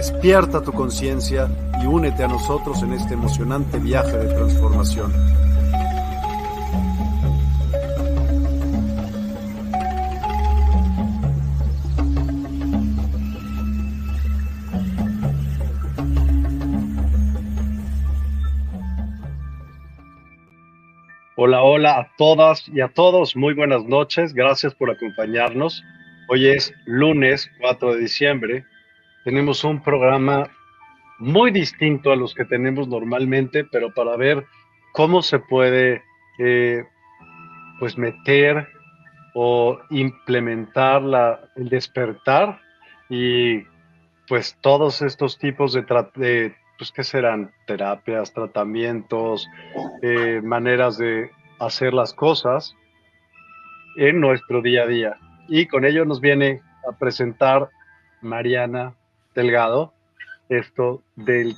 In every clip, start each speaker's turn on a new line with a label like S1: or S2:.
S1: Despierta tu conciencia y únete a nosotros en este emocionante viaje de transformación. Hola, hola a todas y a todos. Muy buenas noches. Gracias por acompañarnos. Hoy es lunes 4 de diciembre. Tenemos un programa muy distinto a los que tenemos normalmente, pero para ver cómo se puede eh, pues meter o implementar la, el despertar y pues todos estos tipos de, pues, ¿qué serán? Terapias, tratamientos, eh, maneras de hacer las cosas en nuestro día a día. Y con ello nos viene a presentar Mariana Delgado esto del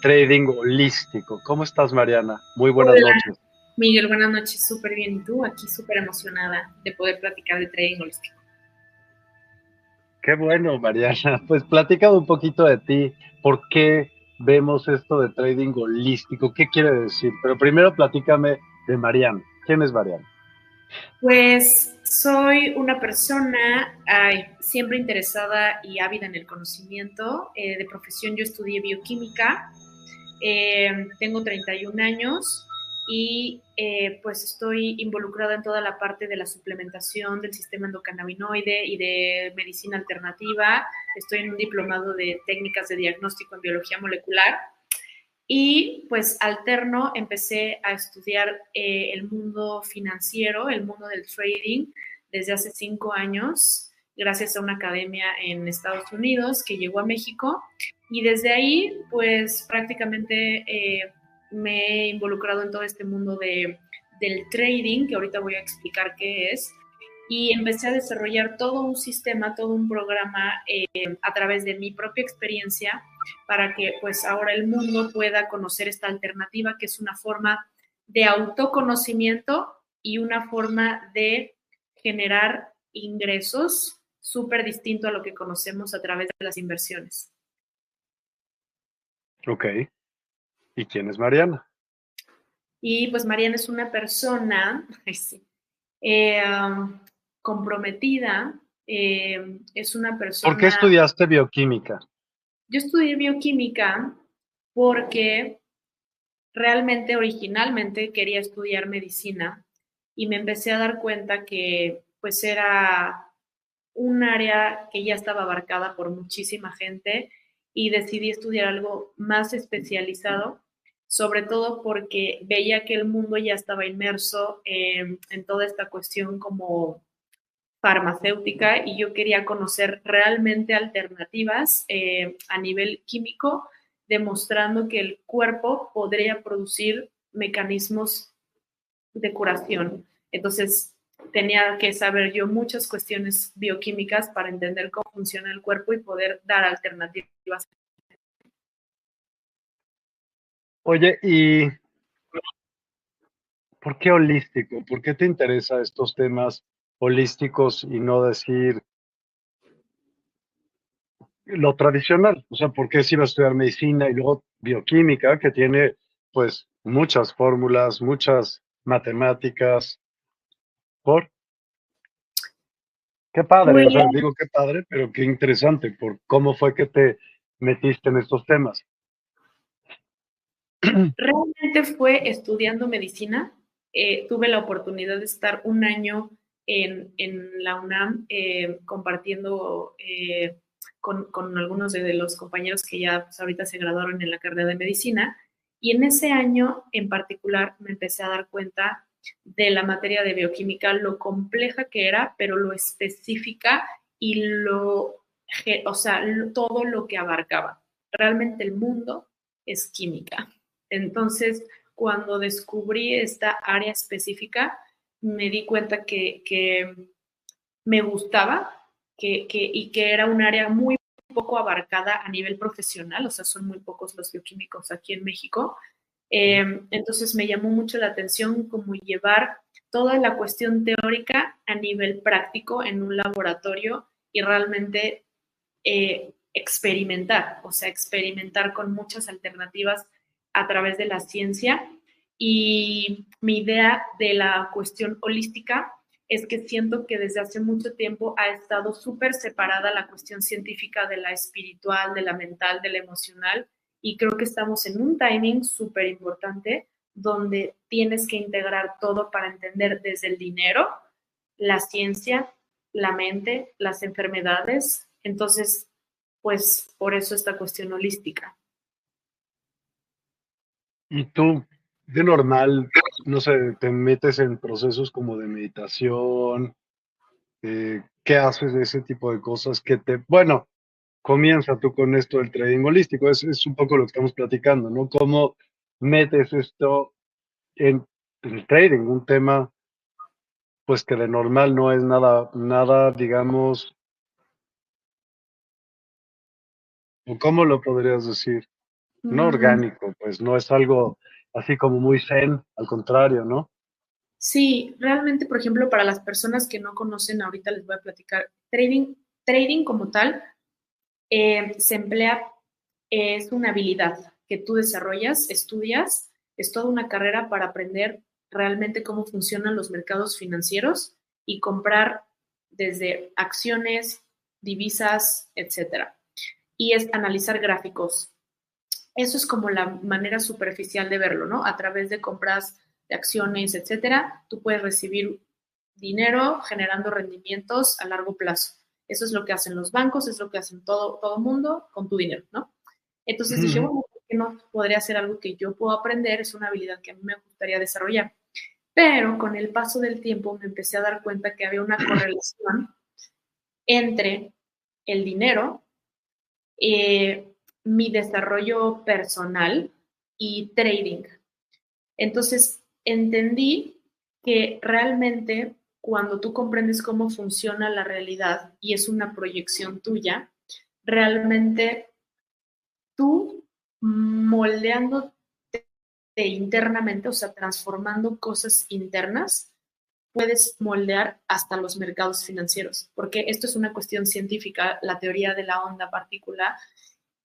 S1: trading holístico. ¿Cómo estás, Mariana? Muy buenas noches.
S2: Miguel, buenas noches, súper bien. ¿Y tú? Aquí súper emocionada de poder platicar de trading holístico.
S1: Qué bueno, Mariana. Pues platícame un poquito de ti. ¿Por qué vemos esto de trading holístico. ¿Qué quiere decir? Pero primero platícame de Mariana. ¿Quién es Mariana?
S2: Pues soy una persona siempre interesada y ávida en el conocimiento. Eh, de profesión yo estudié bioquímica, eh, tengo 31 años y eh, pues estoy involucrada en toda la parte de la suplementación del sistema endocannabinoide y de medicina alternativa. Estoy en un diplomado de técnicas de diagnóstico en biología molecular y pues alterno empecé a estudiar eh, el mundo financiero, el mundo del trading desde hace cinco años gracias a una academia en Estados Unidos que llegó a México. Y desde ahí pues prácticamente eh, me he involucrado en todo este mundo de, del trading, que ahorita voy a explicar qué es, y empecé a desarrollar todo un sistema, todo un programa eh, a través de mi propia experiencia para que pues ahora el mundo pueda conocer esta alternativa que es una forma de autoconocimiento y una forma de generar ingresos súper distinto a lo que conocemos a través de las inversiones.
S1: Ok. ¿Y quién es Mariana?
S2: Y pues Mariana es una persona eh, um, comprometida, eh, es una persona...
S1: ¿Por qué estudiaste bioquímica?
S2: Yo estudié bioquímica porque realmente originalmente quería estudiar medicina y me empecé a dar cuenta que pues era un área que ya estaba abarcada por muchísima gente y decidí estudiar algo más especializado sobre todo porque veía que el mundo ya estaba inmerso en toda esta cuestión como farmacéutica y yo quería conocer realmente alternativas eh, a nivel químico, demostrando que el cuerpo podría producir mecanismos de curación. Entonces, tenía que saber yo muchas cuestiones bioquímicas para entender cómo funciona el cuerpo y poder dar alternativas.
S1: Oye, ¿y por qué holístico? ¿Por qué te interesan estos temas holísticos y no decir lo tradicional? O sea, ¿por qué si iba a estudiar medicina y luego bioquímica, que tiene pues muchas fórmulas, muchas matemáticas? ¿Por? Qué padre, o sea, digo qué padre, pero qué interesante por cómo fue que te metiste en estos temas.
S2: Realmente fue estudiando medicina. Eh, tuve la oportunidad de estar un año en, la UNAM eh, compartiendo eh, con, algunos de, los compañeros que ya pues, ahorita se graduaron en la carrera de medicina. Y en ese año en particular me empecé a dar cuenta de la materia de bioquímica, lo compleja que era, pero lo específica y lo, o sea, todo lo que abarcaba. Realmente el mundo es química. Entonces, cuando descubrí esta área específica, me di cuenta que, me gustaba que, y que era un área muy poco abarcada a nivel profesional, o sea, son muy pocos los bioquímicos aquí en México. Em, entonces me llamó mucho la atención como llevar toda la cuestión teórica a nivel práctico en un laboratorio y realmente eh, experimentar, o sea, experimentar con muchas alternativas a través de la ciencia. Y mi idea de la cuestión holística es que siento que desde hace mucho tiempo ha estado súper separada la cuestión científica de la espiritual, de la mental, de la emocional. Y creo que estamos en un timing súper importante donde tienes que integrar todo para entender desde el dinero, la ciencia, la mente, las enfermedades. Entonces, pues por eso esta cuestión holística.
S1: ¿Y tú, de normal, no sé, te metes en procesos como de meditación? Eh, ¿Qué haces de ese tipo de cosas que te, bueno, comienza tú con esto del trading holístico? Es, es un poco lo que estamos platicando, ¿no? ¿Cómo metes esto en, el trading? Un tema, pues que de normal no es nada, nada, digamos, ¿cómo lo podrías decir? no orgánico, pues no es algo así como muy zen, al contrario, ¿no?
S2: Sí, realmente, por ejemplo, para las personas que no conocen, ahorita les voy a platicar, trading, trading como tal eh, se emplea, es una habilidad que tú desarrollas, estudias, es toda una carrera para aprender realmente cómo funcionan los mercados financieros y comprar desde acciones, divisas, etcétera. Y es analizar gráficos, eso es como la manera superficial de verlo, ¿no? A través de compras de acciones, etcétera, tú puedes recibir dinero generando rendimientos a largo plazo. Eso es lo que hacen los bancos, es lo que hacen todo todo mundo con tu dinero, ¿no? Entonces dije, bueno, ¿por qué no podría ser algo que yo puedo aprender? Es una habilidad que a mí me gustaría desarrollar. Pero con el paso del tiempo me empecé a dar cuenta que había una correlación entre el dinero, eh, mi desarrollo personal y trading. Entonces, entendí que realmente cuando tú comprendes cómo funciona la realidad y es una proyección tuya, realmente tú moldeándote internamente, o sea, transformando cosas internas, puedes moldear hasta los mercados financieros, porque esto es una cuestión científica, la teoría de la onda particular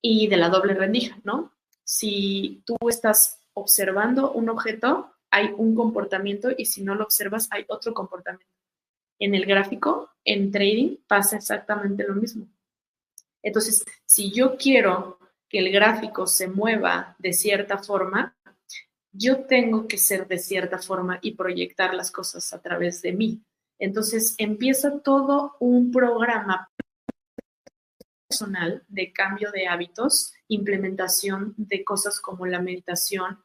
S2: y de la doble rendija, ¿no? Si tú estás observando un objeto, hay un comportamiento y si no lo observas, hay otro comportamiento. En el gráfico, en trading, pasa exactamente lo mismo. Entonces, si yo quiero que el gráfico se mueva de cierta forma, yo tengo que ser de cierta forma y proyectar las cosas a través de mí. Entonces empieza todo un programa personal de cambio de hábitos, implementación de cosas como la meditación,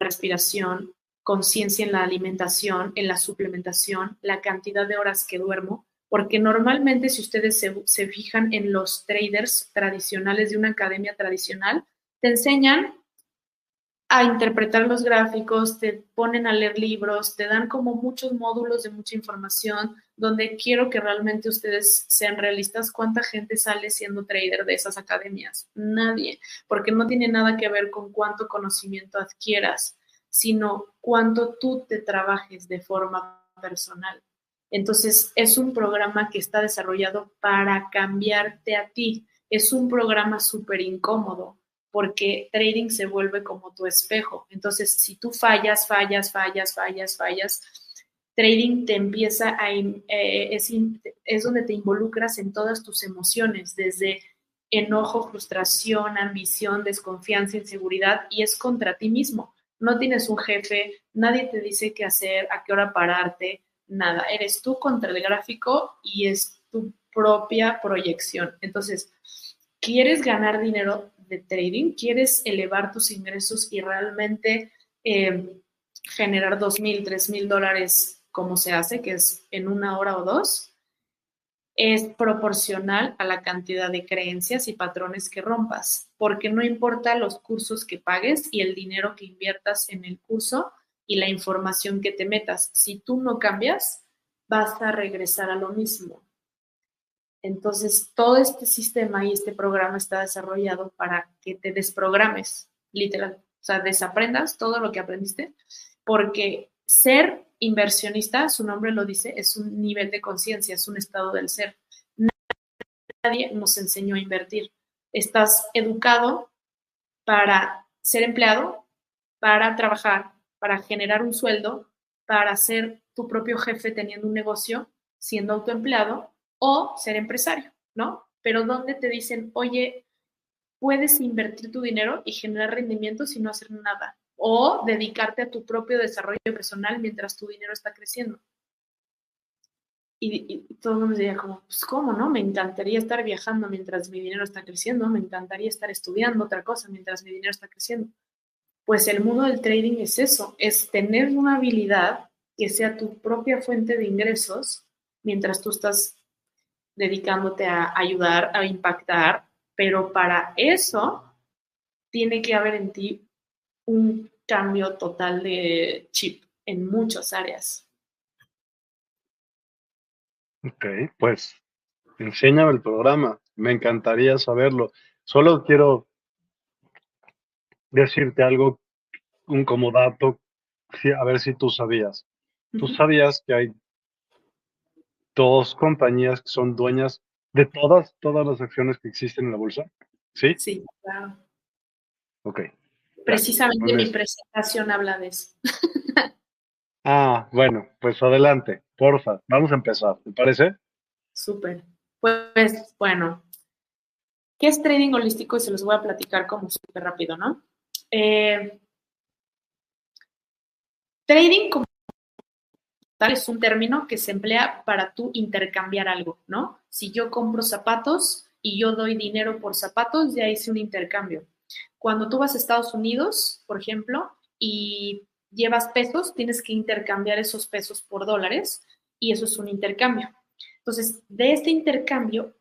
S2: respiración, conciencia en la alimentación, en la suplementación, la cantidad de horas que duermo, porque normalmente si ustedes se, fijan en los traders tradicionales de una academia tradicional, te enseñan a interpretar los gráficos, te ponen a leer libros, te dan como muchos módulos de mucha información, donde quiero que realmente ustedes sean realistas. ¿Cuánta gente sale siendo trader de esas academias? Nadie, porque no tiene nada que ver con cuánto conocimiento adquieras, sino cuánto tú te trabajes de forma personal. Entonces, es un programa que está desarrollado para cambiarte a ti. Es un programa súper incómodo porque trading se vuelve como tu espejo. Entonces, si tú fallas, fallas, fallas, fallas, fallas, trading te empieza a, eh, es, es donde te involucras en todas tus emociones, desde enojo, frustración, ambición, desconfianza, inseguridad, y es contra ti mismo. No tienes un jefe, nadie te dice qué hacer, a qué hora pararte, nada. Eres tú contra el gráfico y es tu propia proyección. Entonces, ¿quieres ganar dinero? De trading, quieres elevar tus ingresos y realmente eh, generar dos mil, tres mil dólares como se hace, que es en una hora o dos, es proporcional a la cantidad de creencias y patrones que rompas, porque no importa los cursos que pagues y el dinero que inviertas en el curso y la información que te metas, si tú no cambias, vas a regresar a lo mismo. Entonces, todo este sistema y este programa está desarrollado para que te desprogrames, literal. O sea, desaprendas todo lo que aprendiste, porque ser inversionista, su nombre lo dice, es un nivel de conciencia, es un estado del ser. Nadie nos enseñó a invertir. Estás educado para ser empleado, para trabajar, para generar un sueldo, para ser tu propio jefe teniendo un negocio, siendo autoempleado o ser empresario, ¿no? Pero donde te dicen, oye, puedes invertir tu dinero y generar rendimientos y no hacer nada. O dedicarte a tu propio desarrollo personal mientras tu dinero está creciendo. Y, todo el mundo diría como, pues cómo, ¿no? Me encantaría estar viajando mientras mi dinero está creciendo, me encantaría estar estudiando otra cosa mientras mi dinero está creciendo. Pues el mundo del trading es eso, es tener una habilidad que sea tu propia fuente de ingresos mientras tú estás dedicándote a ayudar, a impactar, pero para eso tiene que haber en ti un cambio total de chip en muchas áreas.
S1: Ok, pues enséñame el programa, me encantaría saberlo. Solo quiero decirte algo, un como dato, a ver si tú sabías. Tú sabías que hay dos compañías que son dueñas de todas, todas las acciones que existen en la bolsa. ¿Sí?
S2: Sí, claro.
S1: Ok.
S2: Precisamente mi presentación habla de eso.
S1: ah, bueno, pues adelante, porfa, vamos a empezar, ¿te parece?
S2: Súper. Pues bueno, ¿qué es trading holístico? Y se los voy a platicar como súper rápido, ¿no? Eh, trading como es un término que se emplea para tú intercambiar algo, ¿no? Si yo compro zapatos y yo doy dinero por zapatos, ya hice un intercambio. Cuando tú vas a Estados Unidos, por ejemplo, y llevas pesos, tienes que intercambiar esos pesos por dólares y eso es un intercambio. Entonces, de este intercambio,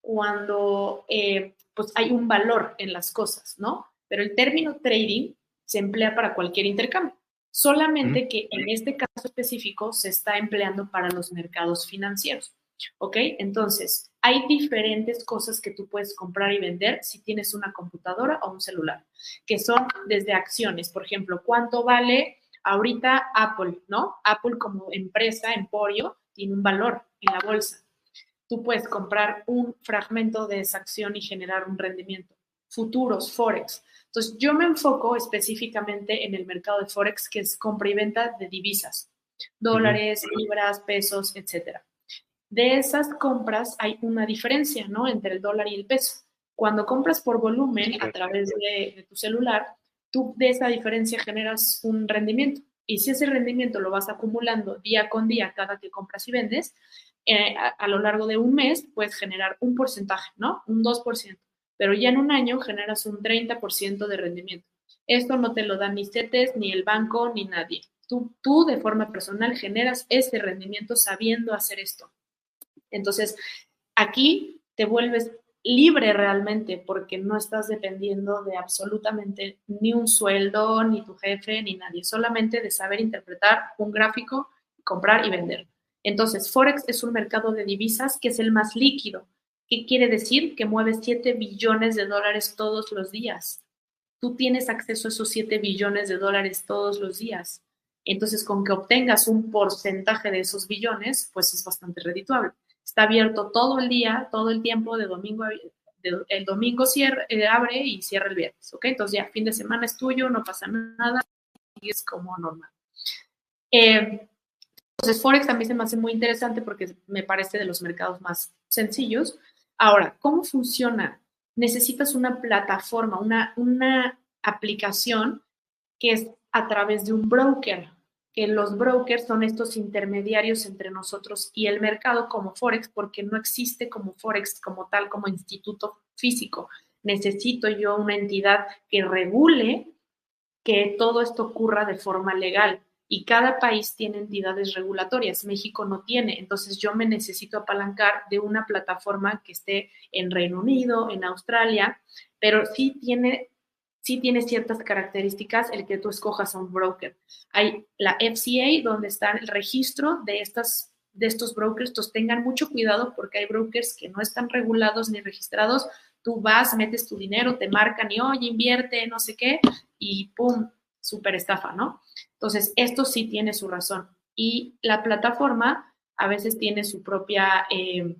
S2: cuando eh, pues hay un valor en las cosas, ¿no? Pero el término trading se emplea para cualquier intercambio solamente que en este caso específico se está empleando para los mercados financieros. ¿Ok? Entonces, hay diferentes cosas que tú puedes comprar y vender si tienes una computadora o un celular, que son desde acciones, por ejemplo, ¿cuánto vale ahorita Apple, ¿no? Apple como empresa, emporio, tiene un valor en la bolsa. Tú puedes comprar un fragmento de esa acción y generar un rendimiento. Futuros, Forex. Entonces, yo me enfoco específicamente en el mercado de Forex, que es compra y venta de divisas, dólares, libras, pesos, etcétera. De esas compras hay una diferencia, ¿no? Entre el dólar y el peso. Cuando compras por volumen a través de, tu celular, tú de esa diferencia generas un rendimiento. Y si ese rendimiento lo vas acumulando día con día cada que compras y vendes, eh, a, a, lo largo de un mes puedes generar un porcentaje, ¿no? Un 2% pero ya en un año generas un 30% de rendimiento. Esto no te lo dan ni CETES, ni el banco, ni nadie. Tú, tú de forma personal generas ese rendimiento sabiendo hacer esto. Entonces, aquí te vuelves libre realmente porque no estás dependiendo de absolutamente ni un sueldo, ni tu jefe, ni nadie, solamente de saber interpretar un gráfico, comprar y vender. Entonces, Forex es un mercado de divisas que es el más líquido. ¿Qué quiere decir? Que mueve 7 billones de dólares todos los días. Tú tienes acceso a esos 7 billones de dólares todos los días. Entonces, con que obtengas un porcentaje de esos billones, pues es bastante redituable. Está abierto todo el día, todo el tiempo, de domingo el domingo cierra, eh, abre y cierra el viernes, ¿ok? Entonces ya, fin de semana es tuyo, no pasa nada y es como normal. Eh, entonces, Forex también se me hace muy interesante porque me parece de los mercados más sencillos. Ahora, ¿cómo funciona? Necesitas una plataforma, una, una aplicación que es a través de un broker, que los brokers son estos intermediarios entre nosotros y el mercado como Forex, porque no existe como Forex como tal, como instituto físico. Necesito yo una entidad que regule que todo esto ocurra de forma legal. Y cada país tiene entidades regulatorias. México no tiene. Entonces yo me necesito apalancar de una plataforma que esté en Reino Unido, en Australia, pero sí tiene sí tiene ciertas características el que tú escojas a un broker. Hay la FCA, donde está el registro de, estas, de estos brokers. Entonces tengan mucho cuidado porque hay brokers que no están regulados ni registrados. Tú vas, metes tu dinero, te marcan y, oye, invierte, no sé qué, y pum, súper estafa, ¿no? Entonces, esto sí tiene su razón. Y la plataforma a veces tiene su propia... Eh,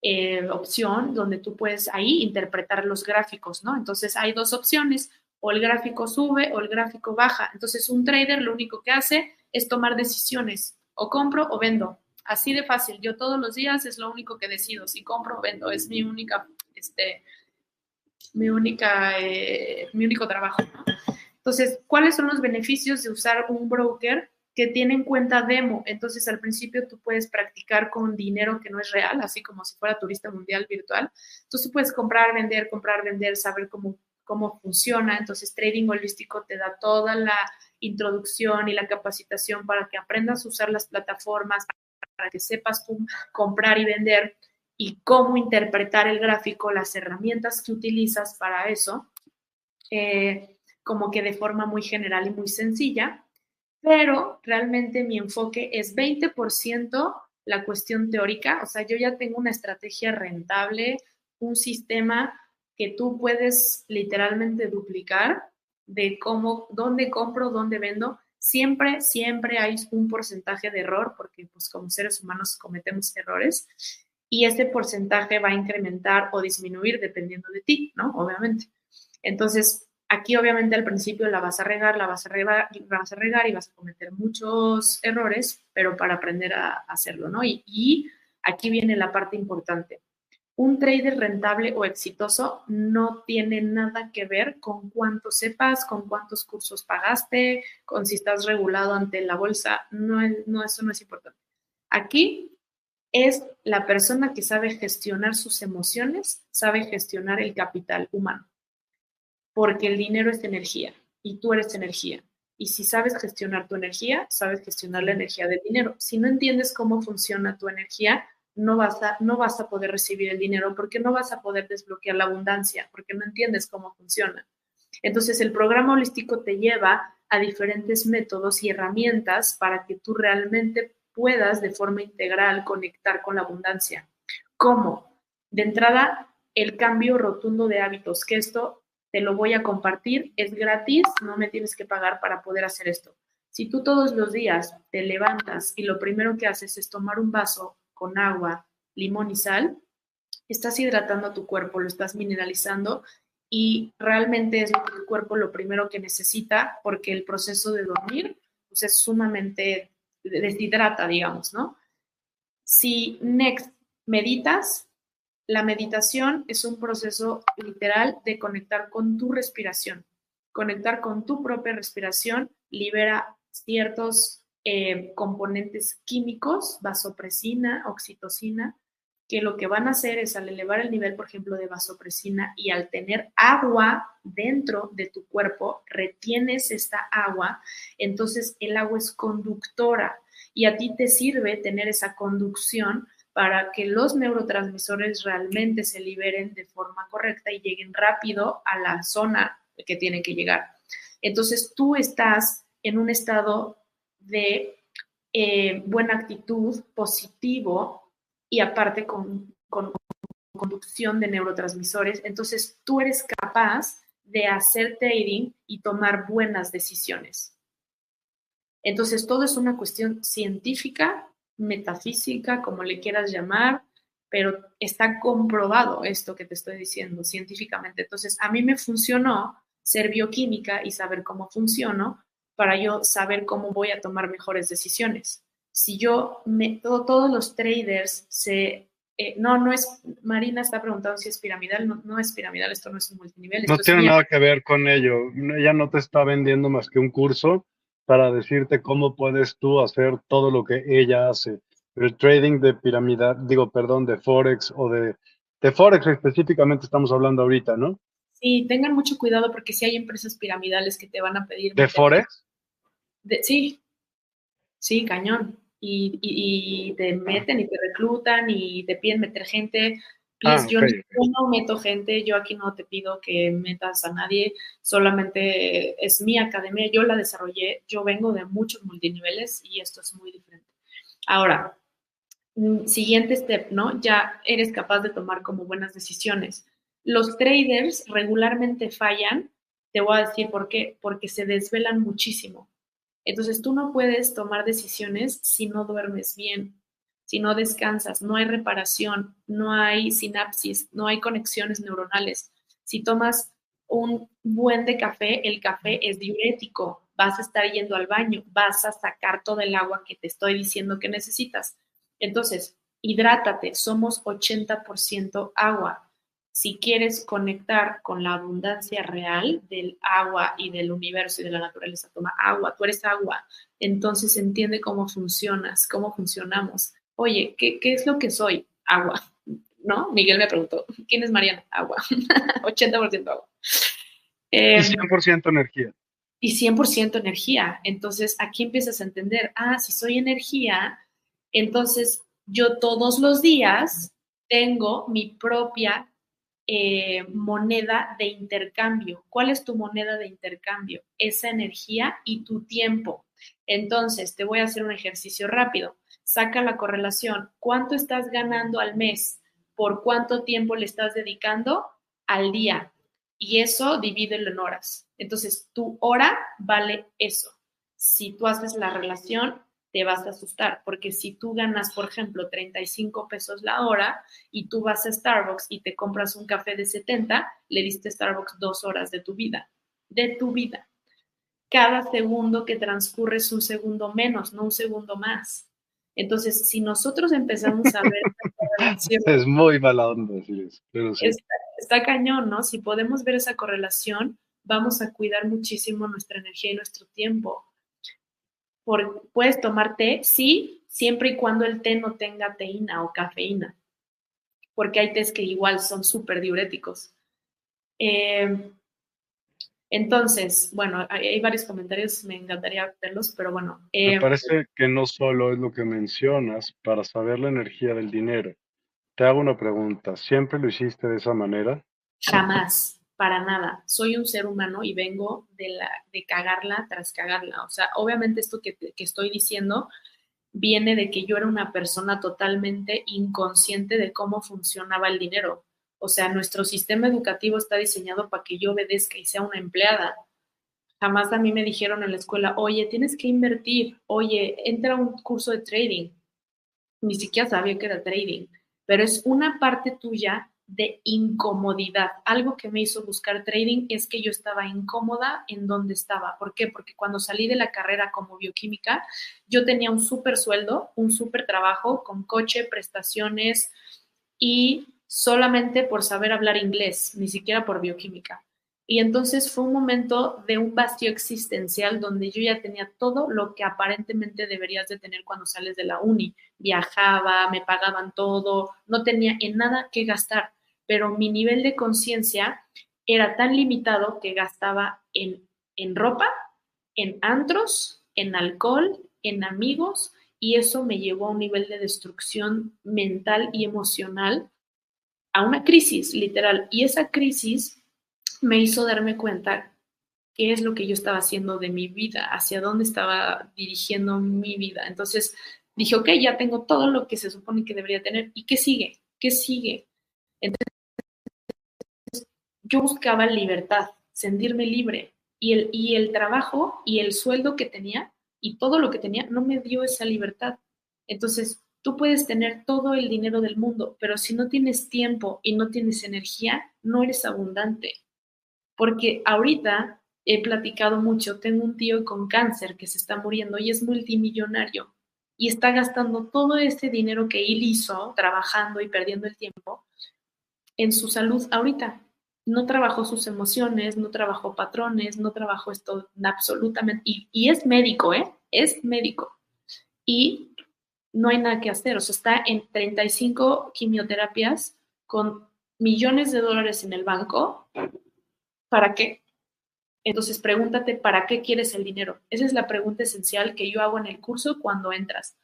S2: eh, opción donde tú puedes ahí interpretar los gráficos, ¿no? Entonces hay dos opciones o el gráfico sube o el gráfico baja. Entonces, un trader lo único que hace es tomar decisiones, o compro o vendo. Así de fácil. Yo todos los días es lo único que decido, si compro o vendo. Es mi única, este, mi única, eh, mi único trabajo. Entonces, ¿cuáles son los beneficios de usar un broker que tiene en cuenta demo? Entonces, al principio tú puedes practicar con dinero que no es real, así como si fuera turista mundial virtual. Entonces, tú puedes comprar, vender, comprar, vender, saber cómo cómo funciona. Entonces, Trading Holístico te da toda la introducción y la capacitación para que aprendas a usar las plataformas, para que sepas comprar y vender y cómo interpretar el gráfico, las herramientas que utilizas para eso, eh, como que de forma muy general y muy sencilla. Pero realmente mi enfoque es 20% la cuestión teórica, o sea, yo ya tengo una estrategia rentable, un sistema que tú puedes literalmente duplicar de cómo, dónde compro, dónde vendo. Siempre, siempre hay un porcentaje de error, porque pues como seres humanos cometemos errores, y ese porcentaje va a incrementar o disminuir dependiendo de ti, ¿no? Obviamente. Entonces, aquí obviamente al principio la vas a regar, la vas a regar, vas a regar y vas a cometer muchos errores, pero para aprender a hacerlo, ¿no? Y, y aquí viene la parte importante un trader rentable o exitoso no tiene nada que ver con cuánto sepas, con cuántos cursos pagaste, con si estás regulado ante la bolsa. No, no, eso no es importante. Aquí es la persona que sabe gestionar sus emociones, sabe gestionar el capital humano. Porque el dinero es energía y tú eres energía. Y si sabes gestionar tu energía, sabes gestionar la energía del dinero. Si no entiendes cómo funciona tu energía, no vas, a, no vas a poder recibir el dinero porque no vas a poder desbloquear la abundancia, porque no entiendes cómo funciona. Entonces, el programa holístico te lleva a diferentes métodos y herramientas para que tú realmente puedas de forma integral conectar con la abundancia. ¿Cómo? De entrada, el cambio rotundo de hábitos, que esto te lo voy a compartir, es gratis, no me tienes que pagar para poder hacer esto. Si tú todos los días te levantas y lo primero que haces es tomar un vaso con agua, limón y sal, estás hidratando a tu cuerpo, lo estás mineralizando y realmente es tu cuerpo lo primero que necesita porque el proceso de dormir pues, es sumamente deshidrata, digamos, ¿no? Si next meditas, la meditación es un proceso literal de conectar con tu respiración. Conectar con tu propia respiración libera ciertos eh, componentes químicos, vasopresina, oxitocina, que lo que van a hacer es al elevar el nivel, por ejemplo, de vasopresina y al tener agua dentro de tu cuerpo, retienes esta agua, entonces el agua es conductora y a ti te sirve tener esa conducción para que los neurotransmisores realmente se liberen de forma correcta y lleguen rápido a la zona que tienen que llegar. Entonces tú estás en un estado de eh, buena actitud, positivo, y aparte con, conducción de neurotransmisores. Entonces tú eres capaz de hacer trading y tomar buenas decisiones. Entonces todo es una cuestión científica, metafísica, como le quieras llamar, pero está comprobado esto que te estoy diciendo científicamente. Entonces a mí me funcionó ser bioquímica y saber cómo funciono para yo saber cómo voy a tomar mejores decisiones si yo, me, todos los traders se... Eh, no, no es, Marina está preguntando si es piramidal, no, no es piramidal, esto no es un multinivel.
S1: No tiene nada que ver con ello, ella no te está vendiendo más que un curso para decirte cómo puedes tú hacer todo lo que ella hace. El trading de piramidal, digo, perdón, de Forex o de, de Forex específicamente estamos hablando ahorita, ¿no?
S2: Sí, tengan mucho cuidado porque si hay empresas piramidales que te van a pedir.
S1: ¿De Forex?
S2: sí, sí, cañón y, te meten y te reclutan y te piden meter gente. Ah, yo, no meto gente, yo aquí no te pido que metas a nadie, solamente es mi academia, yo la desarrollé, yo vengo de muchos multiniveles y esto es muy diferente. Ahora, mm, siguiente step, ¿no? Ya eres capaz de tomar como buenas decisiones. Los traders regularmente fallan, te voy a decir por qué, porque se desvelan muchísimo. Entonces tú no puedes tomar decisiones si no duermes bien, si no descansas, no hay reparación, no hay sinapsis, no hay conexiones neuronales. Si tomas un buen de café, el café es diurético, vas a estar yendo al baño, vas a sacar todo el agua que te estoy diciendo que necesitas. Entonces, hidrátate, somos 80% agua si quieres conectar con la abundancia real del agua y del universo y de la naturaleza, toma agua, tú eres agua, entonces entiende cómo funcionas, cómo funcionamos. Oye, ¿qué, es lo que soy? Agua, ¿no? Miguel me preguntó, ¿quién es Mariana? Agua, 80% agua.
S1: y 100% em, energía.
S2: Y 100% energía. Entonces, aquí empiezas a entender, ah, si soy energía, entonces yo todos los días tengo mi propia eh, moneda de intercambio. ¿Cuál es tu moneda de intercambio? Esa energía y tu tiempo. Entonces, te voy a hacer un ejercicio rápido. Saca la correlación. ¿Cuánto estás ganando al mes? ¿Por cuánto tiempo le estás dedicando al día? Y eso divídelo en horas. Entonces, tu hora vale eso. Si tú haces la relación, te vas a asustar, porque si tú ganas, por ejemplo, 35 pesos la hora y tú vas a Starbucks y te compras un café de 70, le diste Starbucks dos horas de tu vida, de tu vida. Cada segundo que transcurre es un segundo menos, no un segundo más. Entonces, si nosotros empezamos a ver...
S1: es muy mala onda decir eso. Pero
S2: está, está cañón, ¿no? Si podemos ver esa correlación, vamos a cuidar muchísimo nuestra energía y nuestro tiempo puedes tomar té, sí, siempre y cuando el té no tenga teína o cafeína, porque hay tés que igual son súper diuréticos. Em, entonces, bueno, hay, varios comentarios, me encantaría verlos, pero bueno.
S1: me em, parece que no solo es lo que mencionas para saber la energía del dinero. Te hago una pregunta, ¿siempre lo hiciste de esa manera?
S2: Jamás para nada. Soy un ser humano y vengo de, la, de cagarla tras cagarla. O sea, obviamente esto que, que estoy diciendo viene de que yo era una persona totalmente inconsciente de cómo funcionaba el dinero. O sea, nuestro sistema educativo está diseñado para que yo obedezca y sea una empleada. Jamás a mí me dijeron en la escuela, oye, tienes que invertir, oye, entra a un curso de trading. Ni siquiera sabía que era trading, pero es una parte tuya de incomodidad. Algo que me hizo buscar trading es que yo estaba incómoda en donde estaba. ¿Por qué? Porque cuando salí de la carrera como bioquímica, yo tenía un súper sueldo, un súper trabajo con coche, prestaciones y solamente por saber hablar inglés, ni siquiera por bioquímica. Y entonces fue un momento de un vacío existencial donde yo ya tenía todo lo que aparentemente deberías de tener cuando sales de la uni. Viajaba, me pagaban todo, no tenía en nada que gastar, pero mi nivel de conciencia era tan limitado que gastaba en, en ropa, en antros, en alcohol, en amigos, y eso me llevó a un nivel de destrucción mental y emocional, a una crisis literal. Y esa crisis me hizo darme cuenta qué es lo que yo estaba haciendo de mi vida, hacia dónde estaba dirigiendo mi vida. Entonces dije, ok, ya tengo todo lo que se supone que debería tener. ¿Y qué sigue? ¿Qué sigue? Entonces yo buscaba libertad, sentirme libre. Y el, y el trabajo y el sueldo que tenía y todo lo que tenía no me dio esa libertad. Entonces, tú puedes tener todo el dinero del mundo, pero si no tienes tiempo y no tienes energía, no eres abundante porque ahorita he platicado mucho, tengo un tío con cáncer que se está muriendo y es multimillonario y está gastando todo ese dinero que él hizo trabajando y perdiendo el tiempo en su salud ahorita. No trabajó sus emociones, no trabajó patrones, no trabajó esto absolutamente. Y, y es médico, ¿eh? Es médico. Y no hay nada que hacer. O sea, está en 35 quimioterapias con millones de dólares en el banco ¿para qué? Entonces pregúntate, ¿para qué quieres el dinero? Esa es la pregunta esencial que yo hago en el curso cuando entras.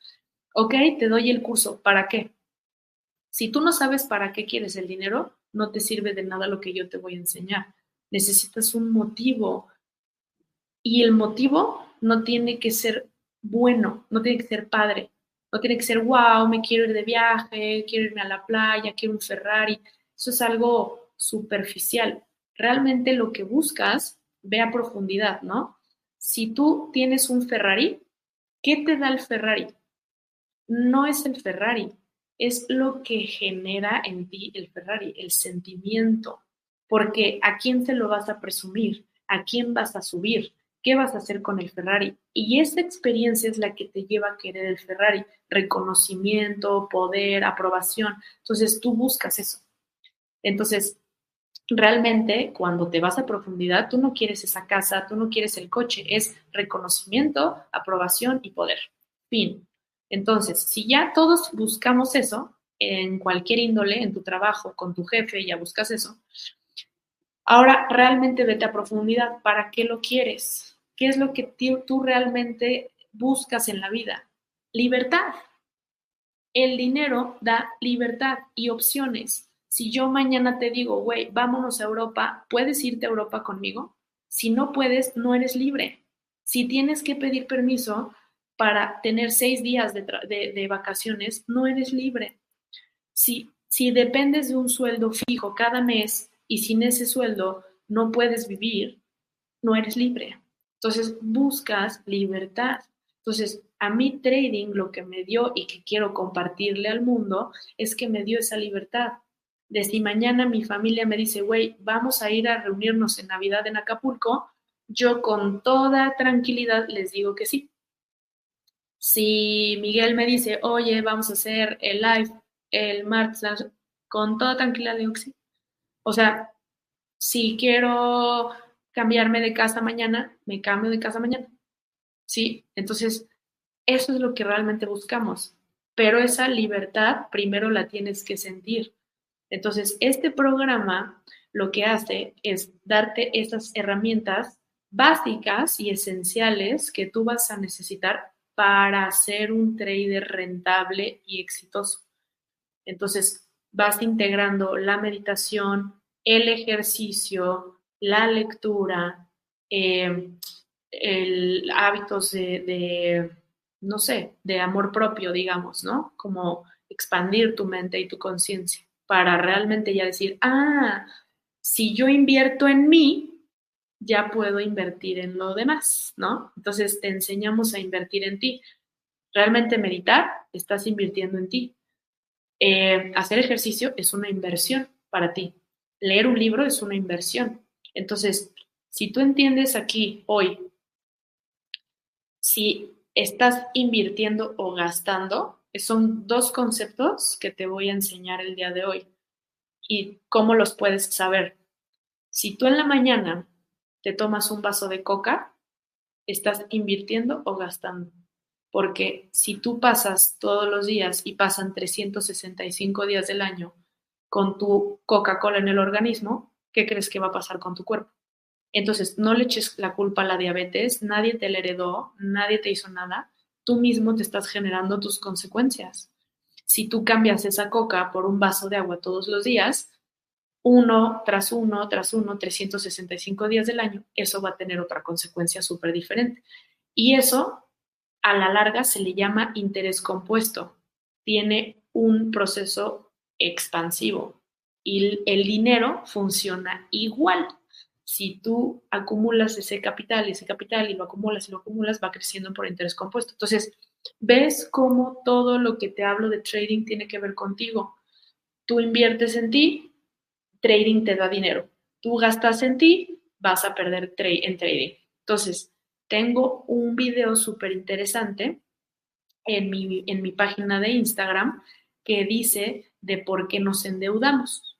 S2: Ok, te doy el curso, ¿para qué? Si tú no sabes para qué quieres el dinero, no te sirve de nada lo que yo te voy a enseñar. Necesitas un motivo. Y el motivo no tiene que ser bueno, no tiene que ser padre, no tiene que ser, wow, me quiero ir de viaje, quiero irme a la playa, quiero un Ferrari. Eso es algo superficial realmente lo que buscas, ve a profundidad, ¿no? Si tú tienes un Ferrari, ¿qué te da el Ferrari? No es el Ferrari, es lo que genera en ti el Ferrari, el sentimiento. Porque ¿a quién se lo vas a presumir? ¿A quién vas a subir? ¿Qué vas a hacer con el Ferrari? Y esa experiencia es la que te lleva a querer el Ferrari. Reconocimiento, poder, aprobación. Entonces tú buscas eso. Entonces, realmente cuando te vas a profundidad, tú no quieres esa casa, tú no quieres el coche, es reconocimiento, aprobación y poder. Fin. Entonces, si ya todos buscamos eso, en cualquier índole, en tu trabajo, con tu jefe, ya buscas eso, ahora realmente vete a profundidad. ¿Para qué lo quieres? ¿Qué es lo que tú realmente buscas en la vida? Libertad. El dinero da libertad y opciones. Si yo mañana te digo, güey, vámonos a Europa, ¿puedes irte a Europa conmigo? Si no puedes, no eres libre. Si tienes que pedir permiso para tener seis días de, vacaciones, no eres libre. Si, si dependes de un sueldo fijo cada mes y sin ese sueldo no puedes vivir, no eres libre. Entonces buscas libertad. Entonces, a mí trading lo que me dio y que quiero compartirle al mundo es que me dio esa libertad de si mañana mi familia me dice, güey, vamos a ir a reunirnos en Navidad en Acapulco, yo con toda tranquilidad les digo que sí. Si Miguel me dice, oye, vamos a hacer el live el martes, con toda tranquilidad digo que sí. O sea, si quiero cambiarme de casa mañana, me cambio de casa mañana. Sí, entonces eso es lo que realmente buscamos. Pero esa libertad primero la tienes que sentir. Entonces, este programa lo que hace es darte esas herramientas básicas y esenciales que tú vas a necesitar para ser un trader rentable y exitoso. Entonces, vas integrando la meditación, el ejercicio, la lectura, eh, el, hábitos de, no sé, de amor propio, digamos, ¿no? Como expandir tu mente y tu conciencia para realmente ya decir, ah, si yo invierto en mí, ya puedo invertir en lo demás, ¿no? Entonces te enseñamos a invertir en ti. Realmente meditar, estás invirtiendo en ti. Eh, hacer ejercicio es una inversión para ti. Leer un libro es una inversión. Entonces, si tú entiendes aquí, hoy, si estás invirtiendo o gastando, son dos conceptos que te voy a enseñar el día de hoy y cómo los puedes saber. Si tú en la mañana te tomas un vaso de coca, estás invirtiendo o gastando. Porque si tú pasas todos los días y pasan 365 días del año con tu Coca-Cola en el organismo, ¿qué crees que va a pasar con tu cuerpo? Entonces, no le eches la culpa a la diabetes, nadie te la heredó, nadie te hizo nada, tú mismo te estás generando tus consecuencias. Si tú cambias esa coca por un vaso de agua todos los días, uno tras uno, tras uno, 365 días del año, eso va a tener otra consecuencia súper diferente. Y eso, a la larga, se le llama interés compuesto. Tiene un proceso expansivo y el dinero funciona igual si tú acumulas ese capital y ese capital y lo acumulas y lo acumulas, va creciendo por interés compuesto. Entonces, ves cómo todo lo que te hablo de trading tiene que ver contigo. Tú inviertes en ti, trading te da dinero. Tú gastas en ti, vas a perder en trading. Entonces, tengo un video súper interesante en mi, en mi página de Instagram que dice de por qué nos endeudamos,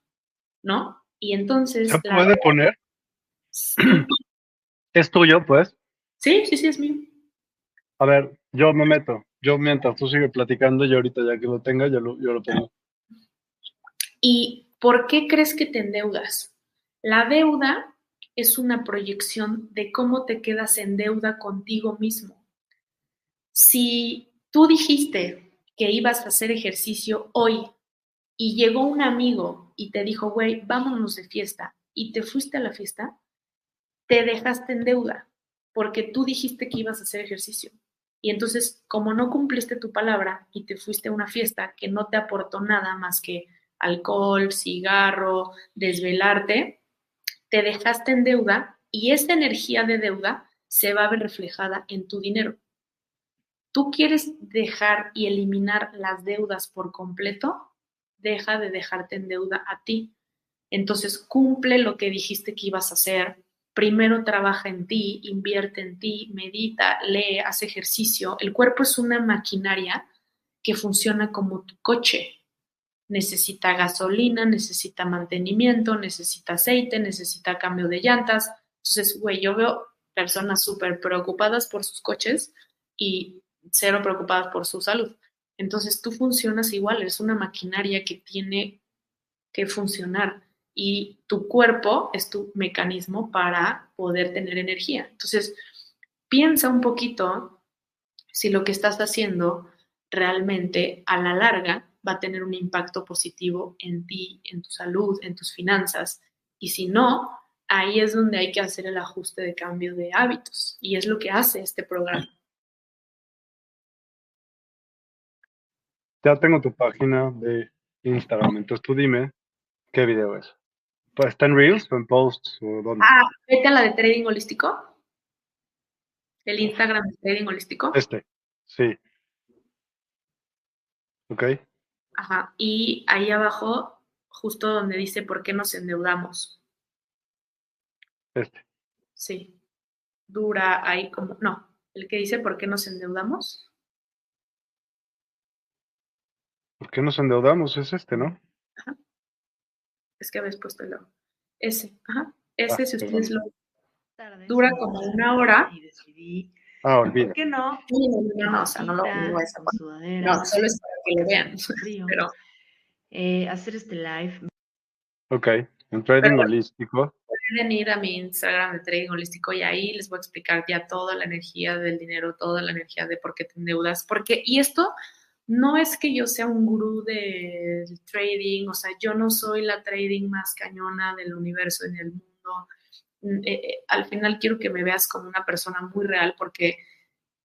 S2: ¿no? Y entonces...
S1: ¿Se puede poner? ¿Es tuyo, pues?
S2: Sí, sí, sí, es mío.
S1: A ver, yo me meto. Yo mientras tú sigues platicando, yo ahorita ya que lo tenga, yo lo, yo lo pongo.
S2: ¿Y por qué crees que te endeudas? La deuda es una proyección de cómo te quedas en deuda contigo mismo. Si tú dijiste que ibas a hacer ejercicio hoy y llegó un amigo y te dijo, güey, vámonos de fiesta, y te fuiste a la fiesta, te dejaste en deuda porque tú dijiste que ibas a hacer ejercicio. Y entonces, como no cumpliste tu palabra y te fuiste a una fiesta que no te aportó nada más que alcohol, cigarro, desvelarte, te dejaste en deuda y esa energía de deuda se va a ver reflejada en tu dinero. ¿Tú quieres dejar y eliminar las deudas por completo? Deja de dejarte en deuda a ti. Entonces, cumple lo que dijiste que ibas a hacer, primero trabaja en ti, invierte en ti, medita, lee, hace ejercicio. El cuerpo es una maquinaria que funciona como tu coche. Necesita gasolina, necesita mantenimiento, necesita aceite, necesita cambio de llantas. Entonces, güey, yo veo personas súper preocupadas por sus coches y cero preocupadas por su salud. Entonces, tú funcionas igual, es una maquinaria que tiene que funcionar y tu cuerpo es tu mecanismo para poder tener energía. Entonces, piensa un poquito si lo que estás haciendo realmente a la larga va a tener un impacto positivo en ti, en tu salud, en tus finanzas. Y si no, ahí es donde hay que hacer el ajuste de cambio de hábitos. Y es lo que hace este programa.
S1: Ya tengo tu página de Instagram, entonces tú dime qué video es. Pues, ¿Está en Reels o en Posts? O dónde?
S2: Ah, vete a la de Trading Holístico. El Instagram de Trading Holístico.
S1: Este, sí. Ok.
S2: Ajá. Y ahí abajo, justo donde dice por qué nos endeudamos.
S1: Este.
S2: Sí. Dura ahí como. No, el que dice por qué nos endeudamos.
S1: ¿Por qué nos endeudamos? Es este, ¿no?
S2: Ajá es que habéis puesto el Ese, ajá. Ese, ah, si ustedes lo. Dura como una hora. Y decidí.
S1: Ah, olvida.
S2: ¿Por qué no? No, no, no, o sea, no lo digo esa No, solo es para que lo vean. Pero.
S3: Eh, hacer este live.
S1: Ok, en Trading Holístico.
S2: Pueden ir a mi Instagram de Trading Holístico y ahí les voy a explicar ya toda la energía del dinero, toda la energía de por qué te endeudas. Porque, y esto no es que yo sea un gurú de trading, o sea, yo no soy la trading más cañona del universo en el mundo. Mm, eh, eh, al final quiero que me veas como una persona muy real porque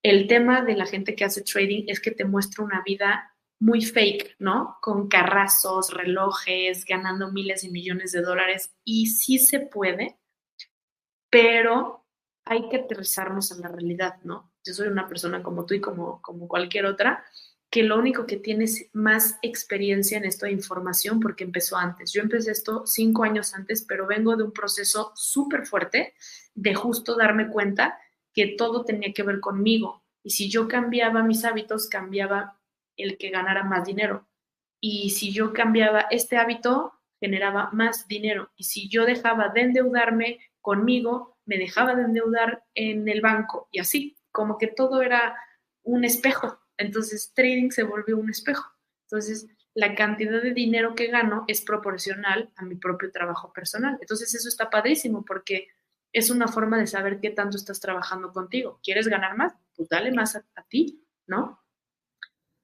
S2: el tema de la gente que hace trading es que te muestra una vida muy fake, ¿no? Con carrazos, relojes, ganando miles y millones de dólares. Y sí se puede, pero hay que aterrizarnos en la realidad, ¿no? Yo soy una persona como tú y como, como cualquier otra que lo único que tienes más experiencia en esto de información porque empezó antes. Yo empecé esto cinco años antes, pero vengo de un proceso súper fuerte de justo darme cuenta que todo tenía que ver conmigo. Y si yo cambiaba mis hábitos, cambiaba el que ganara más dinero. Y si yo cambiaba este hábito, generaba más dinero. Y si yo dejaba de endeudarme conmigo, me dejaba de endeudar en el banco y así, como que todo era un espejo. Entonces, trading se volvió un espejo. Entonces, la cantidad de dinero que gano es proporcional a mi propio trabajo personal. Entonces, eso está padrísimo porque es una forma de saber qué tanto estás trabajando contigo. ¿Quieres ganar más? Pues dale más a, ti, ¿no?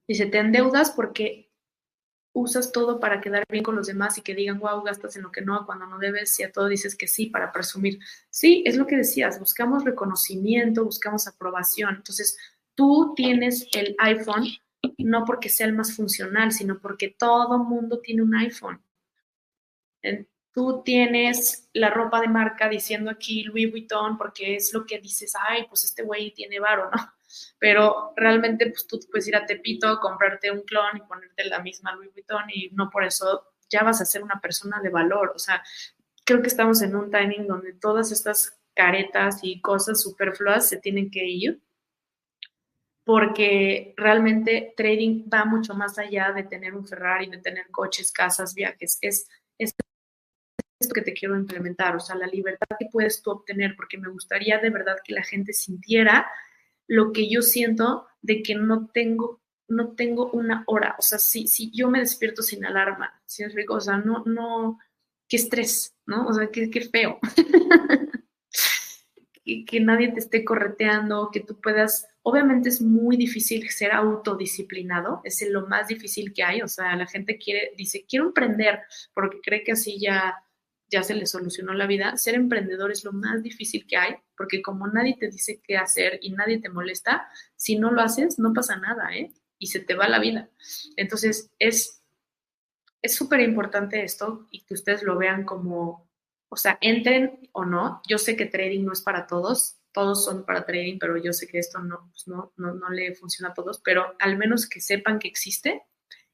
S2: Dice, te endeudas porque usas todo para quedar bien con los demás y que digan, wow, gastas en lo que no, cuando no debes y a todo dices que sí para presumir. Sí, es lo que decías, buscamos reconocimiento, buscamos aprobación. Entonces, tú tienes el iPhone no porque sea el más funcional, sino porque todo mundo tiene un iPhone. Tú tienes la ropa de marca diciendo aquí Louis Vuitton porque es lo que dices, ay, pues este güey tiene varo, ¿no? pero realmente pues tú puedes ir a Tepito, comprarte un clon y ponerte la misma Louis Vuitton y no por eso ya vas a ser una persona de valor. O sea, creo que estamos en un timing donde todas estas caretas y cosas superfluas se tienen que ir porque realmente trading va mucho más allá de tener un Ferrari, de tener coches, casas, viajes. Es, es esto que te quiero implementar, o sea, la libertad que puedes tú obtener, porque me gustaría de verdad que la gente sintiera lo que yo siento de que no tengo, no tengo una hora. O sea, si, si yo me despierto sin alarma, si es rico, o sea, no, no, qué estrés, ¿no? O sea, qué, qué feo. que, que nadie te esté correteando, que tú puedas, obviamente es muy difícil ser autodisciplinado, es lo más difícil que hay, o sea, la gente quiere, dice, quiero emprender porque cree que así ya ya se le solucionó la vida. Ser emprendedor es lo más difícil que hay, porque como nadie te dice qué hacer y nadie te molesta, si no lo haces, no pasa nada, ¿eh? Y se te va la vida. Entonces, es es súper importante esto y que ustedes lo vean como, o sea, entren o no. Yo sé que trading no es para todos, todos son para trading, pero yo sé que esto no, pues no, no, no le funciona a todos, pero al menos que sepan que existe,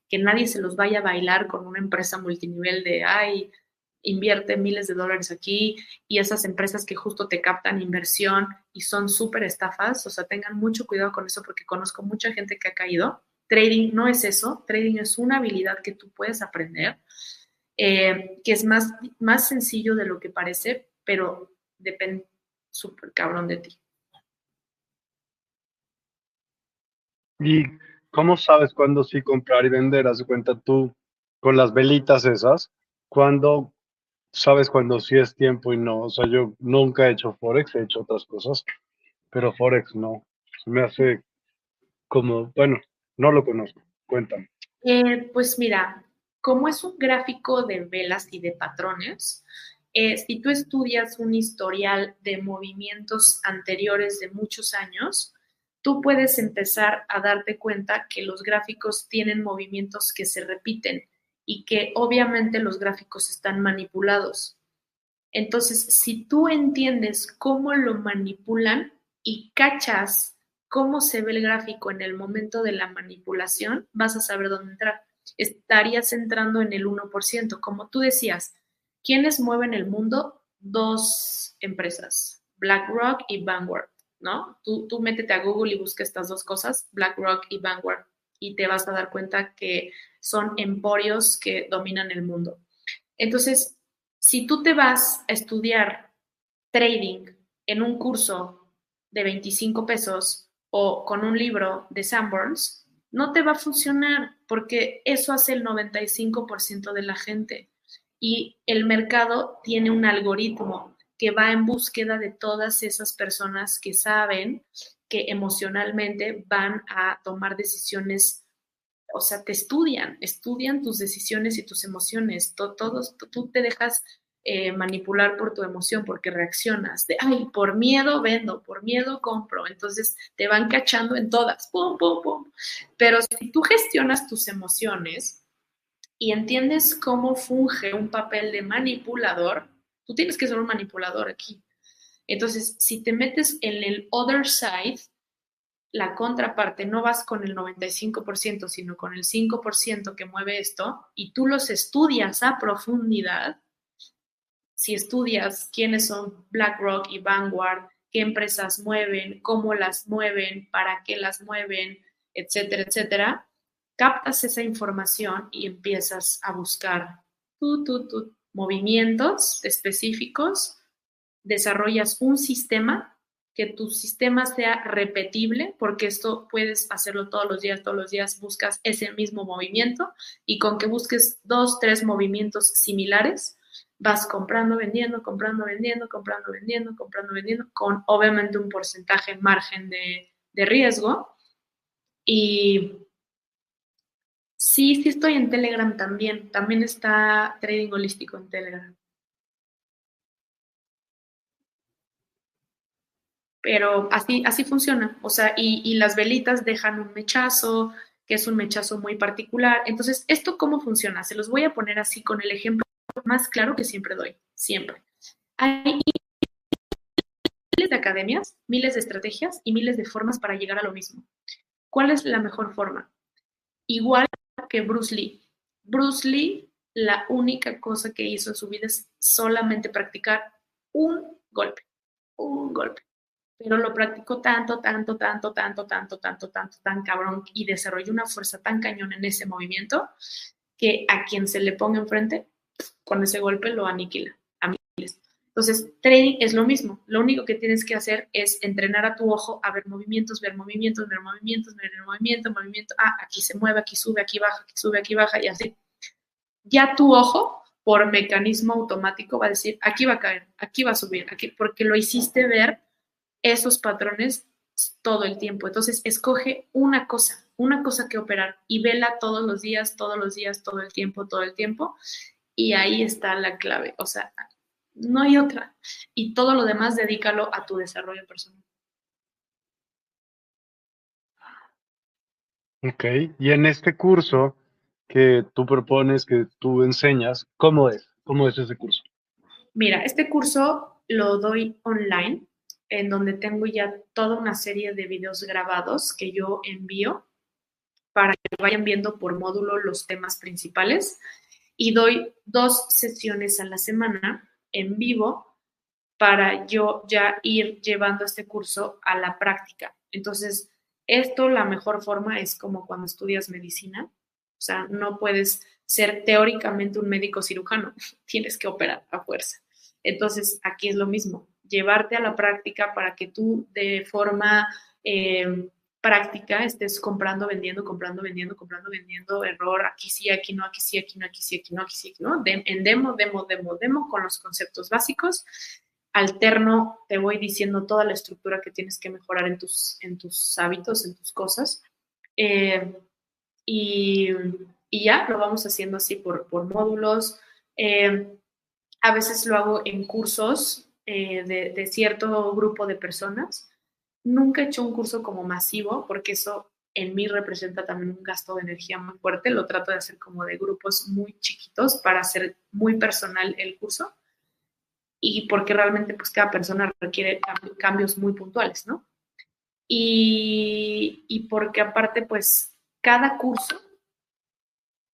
S2: que nadie se los vaya a bailar con una empresa multinivel de, ay, invierte miles de dólares aquí y esas empresas que justo te captan inversión y son súper estafas, o sea, tengan mucho cuidado con eso porque conozco mucha gente que ha caído. Trading no es eso, trading es una habilidad que tú puedes aprender, eh, que es más, más sencillo de lo que parece, pero depende súper cabrón de ti.
S1: ¿Y cómo sabes cuándo sí comprar y vender? Haz cuenta tú con las velitas esas, cuando sabes cuando sí es tiempo y no. O sea, yo nunca he hecho Forex, he hecho otras cosas, pero Forex no. Se me hace como, bueno, no lo conozco. Cuéntame.
S2: Eh, pues mira, como es un gráfico de velas y de patrones, eh, si tú estudias un historial de movimientos anteriores de muchos años, tú puedes empezar a darte cuenta que los gráficos tienen movimientos que se repiten y que obviamente los gráficos están manipulados. Entonces, si tú entiendes cómo lo manipulan y cachas cómo se ve el gráfico en el momento de la manipulación, vas a saber dónde entrar. Estarías entrando en el 1%. Como tú decías, ¿quiénes mueven el mundo? Dos empresas, BlackRock y Vanguard, ¿no? Tú, tú métete a Google y busca estas dos cosas, BlackRock y Vanguard, y te vas a dar cuenta que son emporios que dominan el mundo. Entonces, si tú te vas a estudiar trading en un curso de 25 pesos o con un libro de Sanborns, no te va a funcionar porque eso hace el 95% de la gente. Y el mercado tiene un algoritmo que va en búsqueda de todas esas personas que saben que emocionalmente van a tomar decisiones o sea, te estudian, estudian tus decisiones y tus emociones. Todos, tú te dejas eh, manipular por tu emoción porque reaccionas de, ay, por miedo vendo, por miedo compro. Entonces te van cachando en todas, pum, pum, pum. Pero si tú gestionas tus emociones y entiendes cómo funge un papel de manipulador, tú tienes que ser un manipulador aquí. Entonces, si te metes en el other side, la contraparte, no vas con el 95%, sino con el 5% que mueve esto, y tú los estudias a profundidad, si estudias quiénes son BlackRock y Vanguard, qué empresas mueven, cómo las mueven, para qué las mueven, etcétera, etcétera, captas esa información y empiezas a buscar tú, tú, tú, movimientos específicos, desarrollas un sistema, que tu sistema sea repetible, porque esto puedes hacerlo todos los días, todos los días buscas ese mismo movimiento y con que busques dos, tres movimientos similares, vas comprando, vendiendo, comprando, vendiendo, comprando, vendiendo, comprando, vendiendo, con obviamente un porcentaje margen de, de riesgo. Y sí, sí estoy en Telegram también. También está Trading Holístico en Telegram. Pero así, así funciona. O sea, y, y las velitas dejan un mechazo, que es un mechazo muy particular. Entonces, ¿esto cómo funciona? Se los voy a poner así con el ejemplo más claro que siempre doy, siempre. Hay miles de academias, miles de estrategias y miles de formas para llegar a lo mismo. ¿Cuál es la mejor forma? Igual que Bruce Lee. Bruce Lee, la única cosa que hizo en su vida es solamente practicar un golpe, un golpe. Pero lo practicó tanto, tanto, tanto, tanto, tanto, tanto, tanto, tan cabrón y desarrolló una fuerza tan cañón en ese movimiento que a quien se le ponga enfrente con ese golpe lo aniquila. Entonces, trading es lo mismo. Lo único que tienes que hacer es entrenar a tu ojo a ver movimientos, ver movimientos, ver movimientos, ver movimiento, movimiento. Ah, aquí se mueve, aquí sube, aquí baja, aquí sube, aquí baja y así. Ya tu ojo, por mecanismo automático, va a decir, aquí va a caer, aquí va a subir, aquí, porque lo hiciste ver esos patrones todo el tiempo. Entonces, escoge una cosa, una cosa que operar y vela todos los días, todos los días, todo el tiempo, todo el tiempo. Y ahí está la clave. O sea, no hay otra. Y todo lo demás dedícalo a tu desarrollo personal.
S1: Ok, y en este curso que tú propones, que tú enseñas, ¿cómo es? ¿Cómo es ese curso?
S2: Mira, este curso lo doy online, en donde tengo ya toda una serie de videos grabados que yo envío para que vayan viendo por módulo los temas principales y doy dos sesiones a la semana en vivo para yo ya ir llevando este curso a la práctica. Entonces, esto la mejor forma es como cuando estudias medicina, o sea, no puedes ser teóricamente un médico cirujano, tienes que operar a fuerza. Entonces, aquí es lo mismo, llevarte a la práctica para que tú de forma eh, práctica estés comprando, vendiendo, comprando, vendiendo, comprando, vendiendo, error, aquí sí, aquí no, aquí sí, aquí no, aquí sí, aquí no, aquí sí, aquí no, en demo, demo, demo, demo, con los conceptos básicos. Alterno, te voy diciendo toda la estructura que tienes que mejorar en tus, en tus hábitos, en tus cosas. Eh, y, y, ya lo vamos haciendo así por, por módulos. Eh, a veces lo hago en cursos eh, de, de cierto grupo de personas Nunca he hecho un curso como masivo porque eso en mí representa también un gasto de energía muy fuerte. Lo trato de hacer como de grupos muy chiquitos para hacer muy personal el curso y porque realmente pues cada persona requiere cambios muy puntuales, ¿no? Y, y porque aparte pues cada curso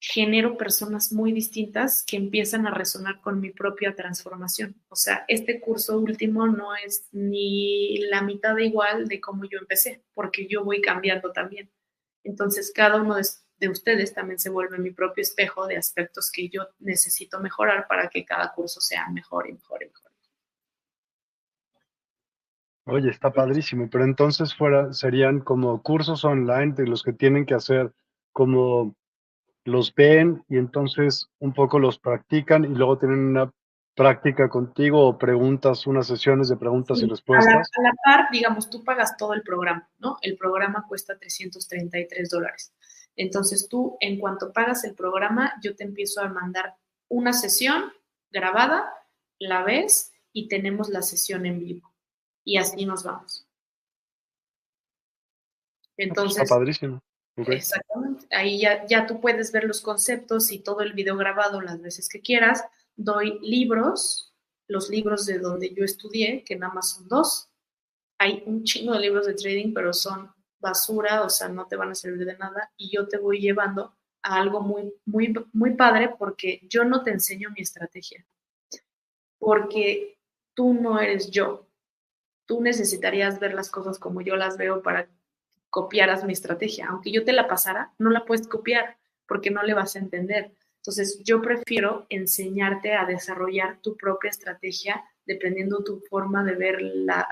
S2: genero personas muy distintas que empiezan a resonar con mi propia transformación. O sea, este curso último no es ni la mitad de igual de cómo yo empecé, porque yo voy cambiando también. Entonces, cada uno de, ustedes también se vuelve mi propio espejo de aspectos que yo necesito mejorar para que cada curso sea mejor y mejor y mejor.
S1: Oye, está padrísimo, pero entonces fuera, serían como cursos online de los que tienen que hacer como los ven y entonces un poco los practican y luego tienen una práctica contigo o preguntas, unas sesiones de preguntas y respuestas.
S2: A la, par, digamos, tú pagas todo el programa, ¿no? El programa cuesta 333 dólares. Entonces tú, en cuanto pagas el programa, yo te empiezo a mandar una sesión grabada, la ves y tenemos la sesión en vivo. Y así nos vamos.
S1: Entonces, Está padrísimo.
S2: Exactamente. Ahí ya, ya tú puedes ver los conceptos y todo el video grabado las veces que quieras. Doy libros, los libros de donde yo estudié, que nada más son dos. Hay un chingo de libros de trading, pero son basura, o sea, no te van a servir de nada. Y yo te voy llevando a algo muy, muy, muy padre porque yo no te enseño mi estrategia. Porque tú no eres yo. Tú necesitarías ver las cosas como yo las veo para copiaras mi estrategia. Aunque yo te la pasara, no la puedes copiar porque no le vas a entender. Entonces, yo prefiero enseñarte a desarrollar tu propia estrategia dependiendo tu forma de ver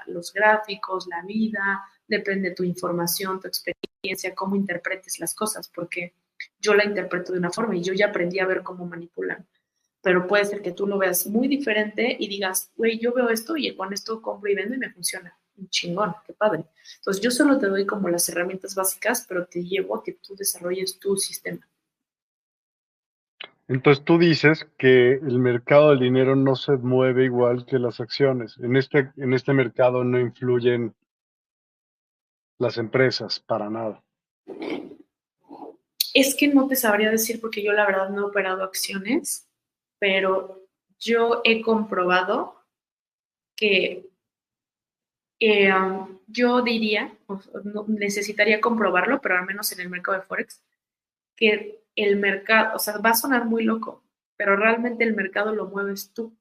S2: los gráficos, la vida, depende de tu información, tu experiencia, cómo interpretes las cosas, porque yo la interpreto de una forma y yo ya aprendí a ver cómo manipulan. Pero puede ser que tú lo veas muy diferente y digas, güey, yo veo esto y con esto compro y vendo y me funciona. Un chingón, qué padre. Entonces, yo solo te doy como las herramientas básicas, pero te llevo a que tú desarrolles tu sistema.
S1: Entonces tú dices que el mercado del dinero no se mueve igual que las acciones. En este, en este mercado no influyen las empresas para nada.
S2: Es que no te sabría decir porque yo la verdad no he operado acciones, pero yo he comprobado que eh, um, yo diría, necesitaría comprobarlo, pero al menos en el mercado de Forex, que el mercado, o sea, va a sonar muy loco, pero realmente el mercado lo mueves tú.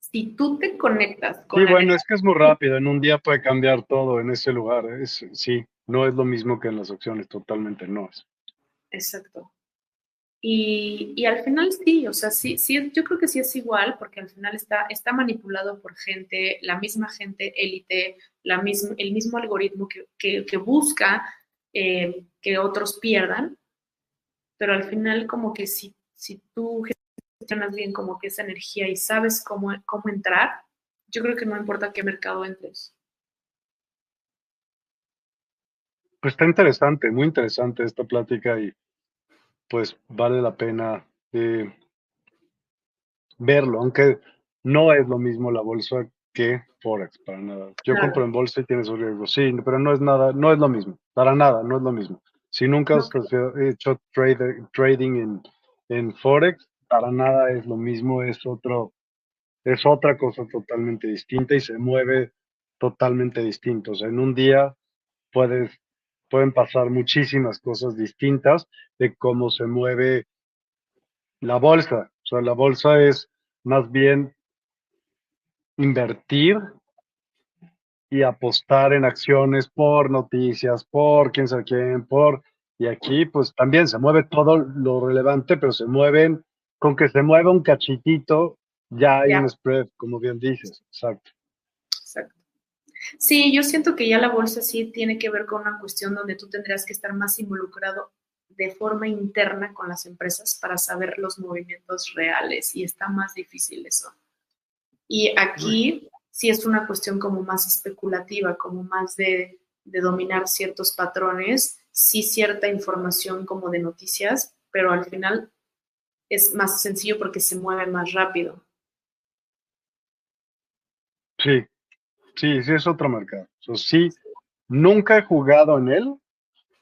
S2: Si tú te conectas
S1: con... Sí, bueno, es que es muy rápido, en un día puede cambiar todo en ese lugar, es, sí, no es lo mismo que en las opciones, totalmente no es.
S2: Exacto. Y, y, al final sí, o sea, sí, sí, yo creo que sí es igual, porque al final está, está manipulado por gente, la misma gente élite, la el mismo algoritmo que, que, que busca eh, que otros pierdan, pero al final como que si, si tú gestionas bien como que esa energía y sabes cómo, cómo entrar, yo creo que no importa qué mercado entres.
S1: Pues está interesante, muy interesante esta plática y pues vale la pena eh, verlo, aunque no es lo mismo la bolsa que Forex, para nada. Yo compro en bolsa y tiene su riesgo, sí, pero no es nada, no es lo mismo, para nada, no es lo mismo. Si nunca has hecho trading en, en Forex, para nada es lo mismo, es otro, es otra cosa totalmente distinta y se mueve totalmente distinto. O sea, en un día puedes, pueden pasar muchísimas cosas distintas de cómo se mueve la bolsa. O sea, la bolsa es más bien invertir y apostar en acciones por noticias, por quién sabe quién, por... Y aquí pues también se mueve todo lo relevante, pero se mueven, con que se mueva un cachitito, ya hay un spread, como bien dices, exacto.
S2: Exacto. Sí, yo siento que ya la bolsa sí tiene que ver con una cuestión donde tú tendrías que estar más involucrado de forma interna con las empresas para saber los movimientos reales y está más difícil eso. Y aquí sí es una cuestión como más especulativa, como más de, dominar ciertos patrones, sí cierta información como de noticias, pero al final es más sencillo porque se mueve más rápido.
S1: Sí, sí, sí es otro mercado. sí, nunca he jugado en él,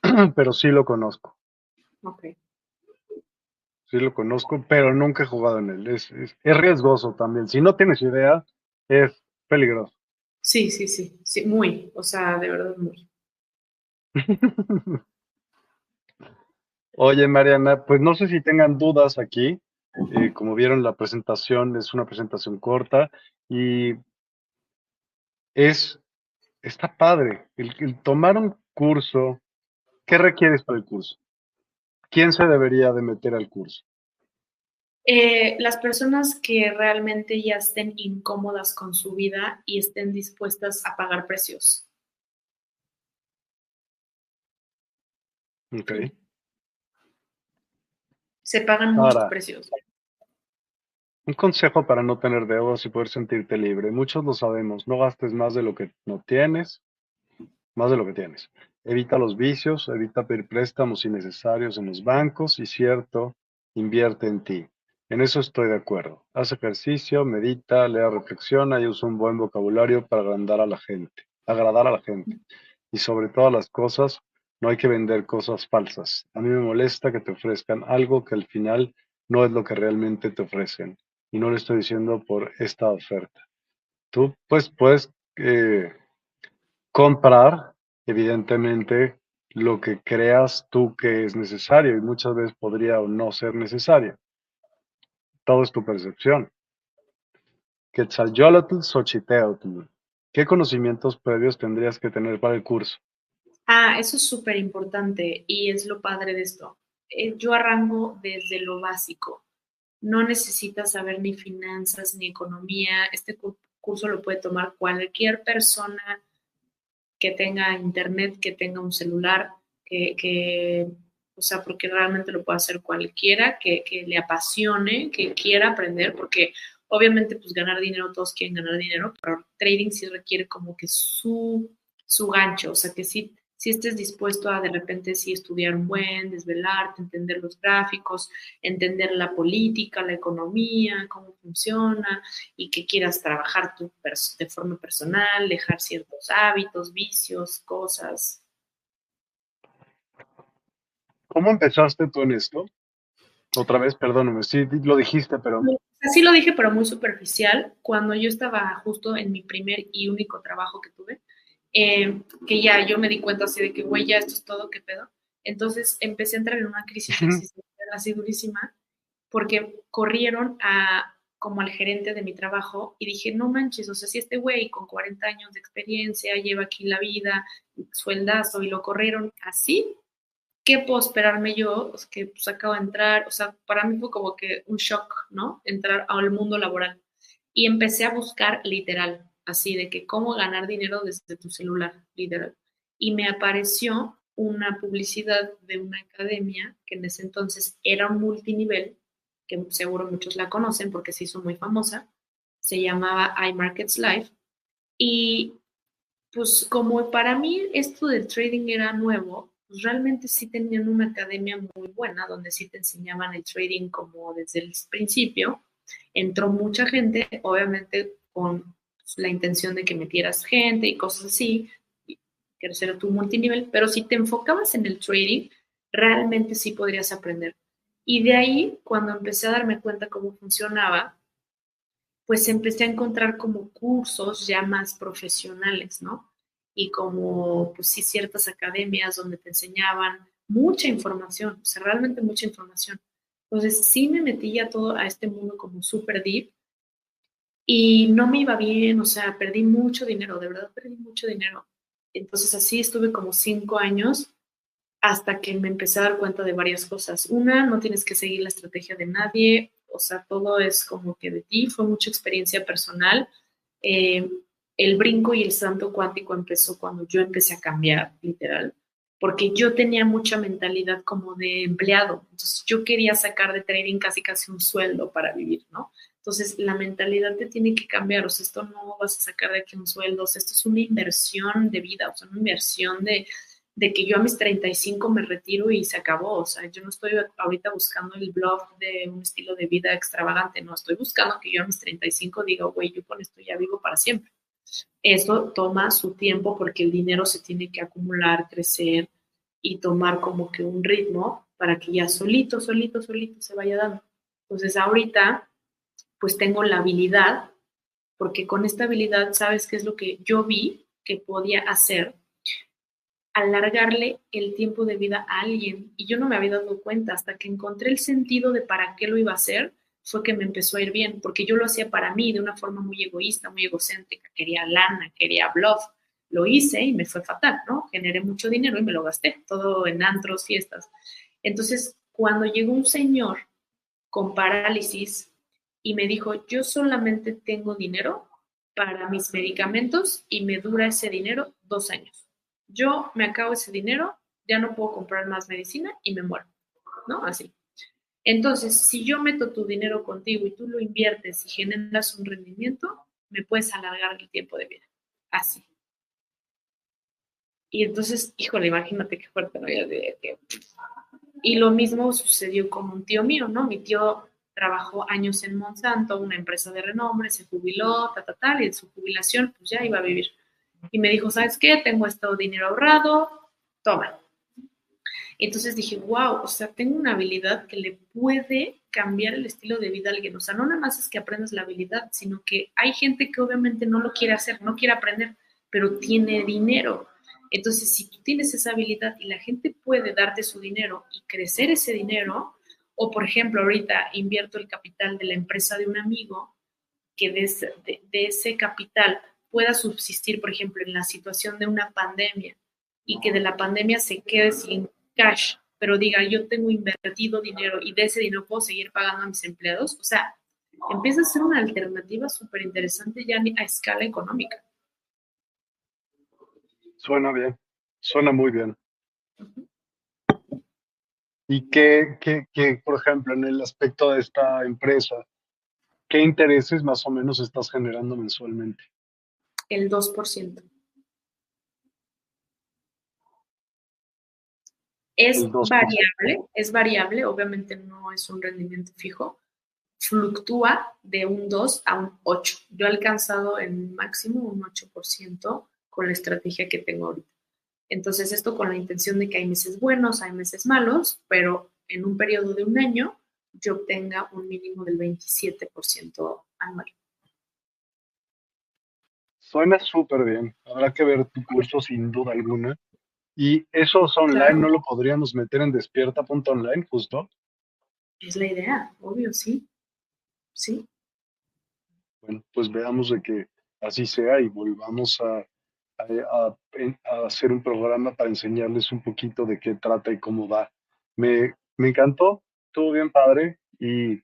S1: pero sí lo conozco.
S2: Ok
S1: sí lo conozco, pero nunca he jugado en él. Es, es, riesgoso también. Si no tienes idea, es peligroso.
S2: Sí, sí, sí, sí, muy, o sea, de verdad muy.
S1: Oye, Mariana, pues no sé si tengan dudas aquí. Eh, como vieron, la presentación es una presentación corta y es, está padre. el tomar un curso, ¿qué requieres para el curso? ¿quién se debería de meter al curso?
S2: Eh, las personas que realmente ya estén incómodas con su vida y estén dispuestas a pagar precios.
S1: Ok.
S2: Se pagan muchos precios.
S1: Un consejo para no tener deudas y poder sentirte libre. Muchos lo sabemos. No gastes más de lo que no tienes, más de lo que tienes. Evita los vicios, evita pedir préstamos innecesarios en los bancos y cierto, invierte en ti. En eso estoy de acuerdo. Haz ejercicio, medita, lea, reflexiona y usa un buen vocabulario para agradar a la gente, agradar a la gente. Y sobre todas las cosas, no hay que vender cosas falsas. A mí me molesta que te ofrezcan algo que al final no es lo que realmente te ofrecen. Y no lo estoy diciendo por esta oferta. Tú pues puedes eh, comprar evidentemente lo que creas tú que es necesario y muchas veces podría o no ser necesario. Todo es tu percepción. ¿Qué conocimientos previos tendrías que tener para el curso?
S2: Ah, eso es súper importante y es lo padre de esto. eh, yo arranco desde lo básico. No necesitas saber ni finanzas ni economía. Este curso lo puede tomar cualquier persona que tenga internet, que tenga un celular, que, o sea, porque realmente lo puede hacer cualquiera que, que, le apasione, que quiera aprender, porque obviamente pues ganar dinero, todos quieren ganar dinero, pero trading sí requiere como que su, su gancho, o sea, que sí si estés dispuesto a de repente sí estudiar un buen, desvelarte, entender los gráficos, entender la política, la economía, cómo funciona y que quieras trabajar tú de forma personal, dejar ciertos hábitos, vicios, cosas.
S1: ¿Cómo empezaste tú en esto? Otra vez, perdóname, sí lo dijiste, pero...
S2: Sí lo dije, pero muy superficial. Cuando yo estaba justo en mi primer y único trabajo que tuve, eh, que ya yo me di cuenta así de que, güey, ya esto es todo, ¿qué pedo? Entonces empecé a entrar en una crisis existencial así durísima porque corrieron a como al gerente de mi trabajo y dije, no manches, o sea, si este güey con 40 años de experiencia lleva aquí la vida, sueldazo y lo corrieron así, ¿qué puedo esperarme yo? Pues que pues acabo de entrar, o sea, para mí fue como que un shock, ¿no? Entrar al mundo laboral. Y empecé a buscar literal, así de que cómo ganar dinero desde tu celular, literal. Y me apareció una publicidad de una academia que en ese entonces era multinivel, que seguro muchos la conocen porque se hizo muy famosa, se llamaba iMarkets Live. Y pues como para mí esto del trading era nuevo, pues realmente sí tenían una academia muy buena donde sí te enseñaban el trading como desde el principio. Entró mucha gente, obviamente con la intención de que metieras gente y cosas así, crecer tu multinivel, pero si te enfocabas en el trading, realmente sí podrías aprender. Y de ahí, cuando empecé a darme cuenta cómo funcionaba, pues empecé a encontrar como cursos ya más profesionales, ¿no? Y como, pues sí, ciertas academias donde te enseñaban mucha información, o sea, realmente mucha información. Entonces, sí me metí ya todo a este mundo como súper deep y no me iba bien, o sea, perdí mucho dinero, de verdad perdí mucho dinero. Entonces así estuve como cinco años hasta que me empecé a dar cuenta de varias cosas. Una, no tienes que seguir la estrategia de nadie, o sea, todo es como que de ti, fue mucha experiencia personal. Eh, el brinco y el santo cuántico empezó cuando yo empecé a cambiar, literal, porque yo tenía mucha mentalidad como de empleado, entonces yo quería sacar de trading casi casi un sueldo para vivir, ¿no? Entonces, la mentalidad te tiene que cambiar, o sea, esto no vas a sacar de aquí un sueldo, o sea, esto es una inversión de vida, o sea, una inversión de, de que yo a mis 35 me retiro y se acabó, o sea, yo no estoy ahorita buscando el blog de un estilo de vida extravagante, no, estoy buscando que yo a mis 35 diga, güey, yo con esto ya vivo para siempre. Eso toma su tiempo porque el dinero se tiene que acumular, crecer y tomar como que un ritmo para que ya solito, solito, solito se vaya dando. Entonces, ahorita pues tengo la habilidad, porque con esta habilidad, ¿sabes qué es lo que yo vi que podía hacer? Alargarle el tiempo de vida a alguien. Y yo no me había dado cuenta hasta que encontré el sentido de para qué lo iba a hacer, fue que me empezó a ir bien, porque yo lo hacía para mí de una forma muy egoísta, muy egocéntrica. Quería lana, quería bluff. Lo hice y me fue fatal, ¿no? Generé mucho dinero y me lo gasté, todo en antros, fiestas. Entonces, cuando llegó un señor con parálisis, y me dijo, yo solamente tengo dinero para mis medicamentos y me dura ese dinero dos años. Yo me acabo ese dinero, ya no puedo comprar más medicina y me muero, ¿no? Así. Entonces, si yo meto tu dinero contigo y tú lo inviertes y generas un rendimiento, me puedes alargar el tiempo de vida. Así. Y entonces, híjole, imagínate qué fuerte, ¿no? Y lo mismo sucedió con un tío mío, ¿no? Mi tío trabajó años en Monsanto, una empresa de renombre, se jubiló, ta, ta, tal, y en su jubilación pues ya iba a vivir. Y me dijo, ¿sabes qué? Tengo este dinero ahorrado, toma. Entonces dije, wow, o sea, tengo una habilidad que le puede cambiar el estilo de vida a alguien. O sea, no nada más es que aprendas la habilidad, sino que hay gente que obviamente no lo quiere hacer, no quiere aprender, pero tiene dinero. Entonces, si tú tienes esa habilidad y la gente puede darte su dinero y crecer ese dinero, o, por ejemplo, ahorita invierto el capital de la empresa de un amigo que de ese, capital pueda subsistir, por ejemplo, en la situación de una pandemia y que de la pandemia se quede sin cash pero diga, yo tengo invertido dinero y de ese dinero puedo seguir pagando a mis empleados. O sea, empieza a ser una alternativa súper interesante ya a escala económica.
S1: Suena bien, suena muy bien. ¿Y qué, qué, por ejemplo, en el aspecto de esta empresa, qué intereses más o menos estás generando mensualmente?
S2: El 2%. Es variable, es variable, obviamente no es un rendimiento fijo, fluctúa de un 2 a un 8. Yo he alcanzado en máximo un 8% con la estrategia que tengo ahorita. Entonces, esto con la intención de que hay meses buenos, hay meses malos, pero en un periodo de un año yo obtenga un mínimo del 27% anual.
S1: Suena súper bien. Habrá que ver tu curso sin duda alguna. Y eso online, ¿no lo podríamos meter en despierta.online justo?
S2: Es la idea, obvio, sí. Sí.
S1: Bueno, pues veamos de que así sea y volvamos a, hacer un programa para enseñarles un poquito de qué trata y cómo va. Me, me encantó, estuvo bien padre y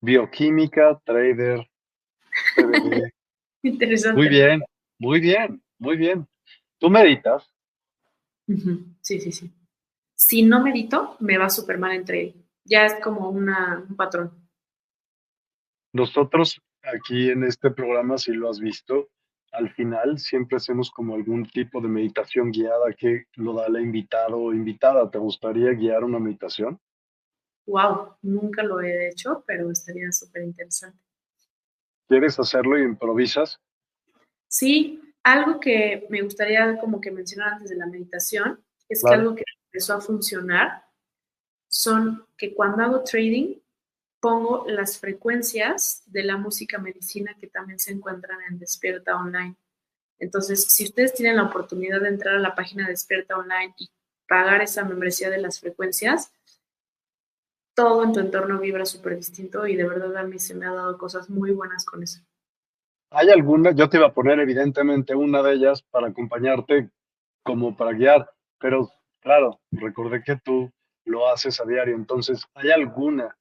S1: bioquímica, trader,
S2: Interesante.
S1: Muy bien, muy bien, muy bien. ¿Tú meditas?
S2: Sí, sí, sí. Si no medito, me va súper mal entre Ya es como una, un patrón.
S1: Nosotros aquí en este programa, si lo has visto, al final siempre hacemos como algún tipo de meditación guiada que lo da la invitado o invitada. ¿Te gustaría guiar una meditación?
S2: Wow, nunca lo he hecho, pero estaría súper interesante.
S1: ¿Quieres hacerlo y improvisas?
S2: Sí, algo que me gustaría como que mencionar antes de la meditación es que algo que empezó a funcionar son que cuando hago trading pongo las frecuencias de la música medicina que también se encuentran en Despierta Online. Entonces, si ustedes tienen la oportunidad de entrar a la página de Despierta Online y pagar esa membresía de las frecuencias, todo en tu entorno vibra súper distinto y de verdad a mí se me ha dado cosas muy buenas con eso.
S1: ¿Hay alguna? Yo te iba a poner evidentemente una de ellas para acompañarte como para guiar, pero claro, recordé que tú lo haces a diario, entonces, ¿hay alguna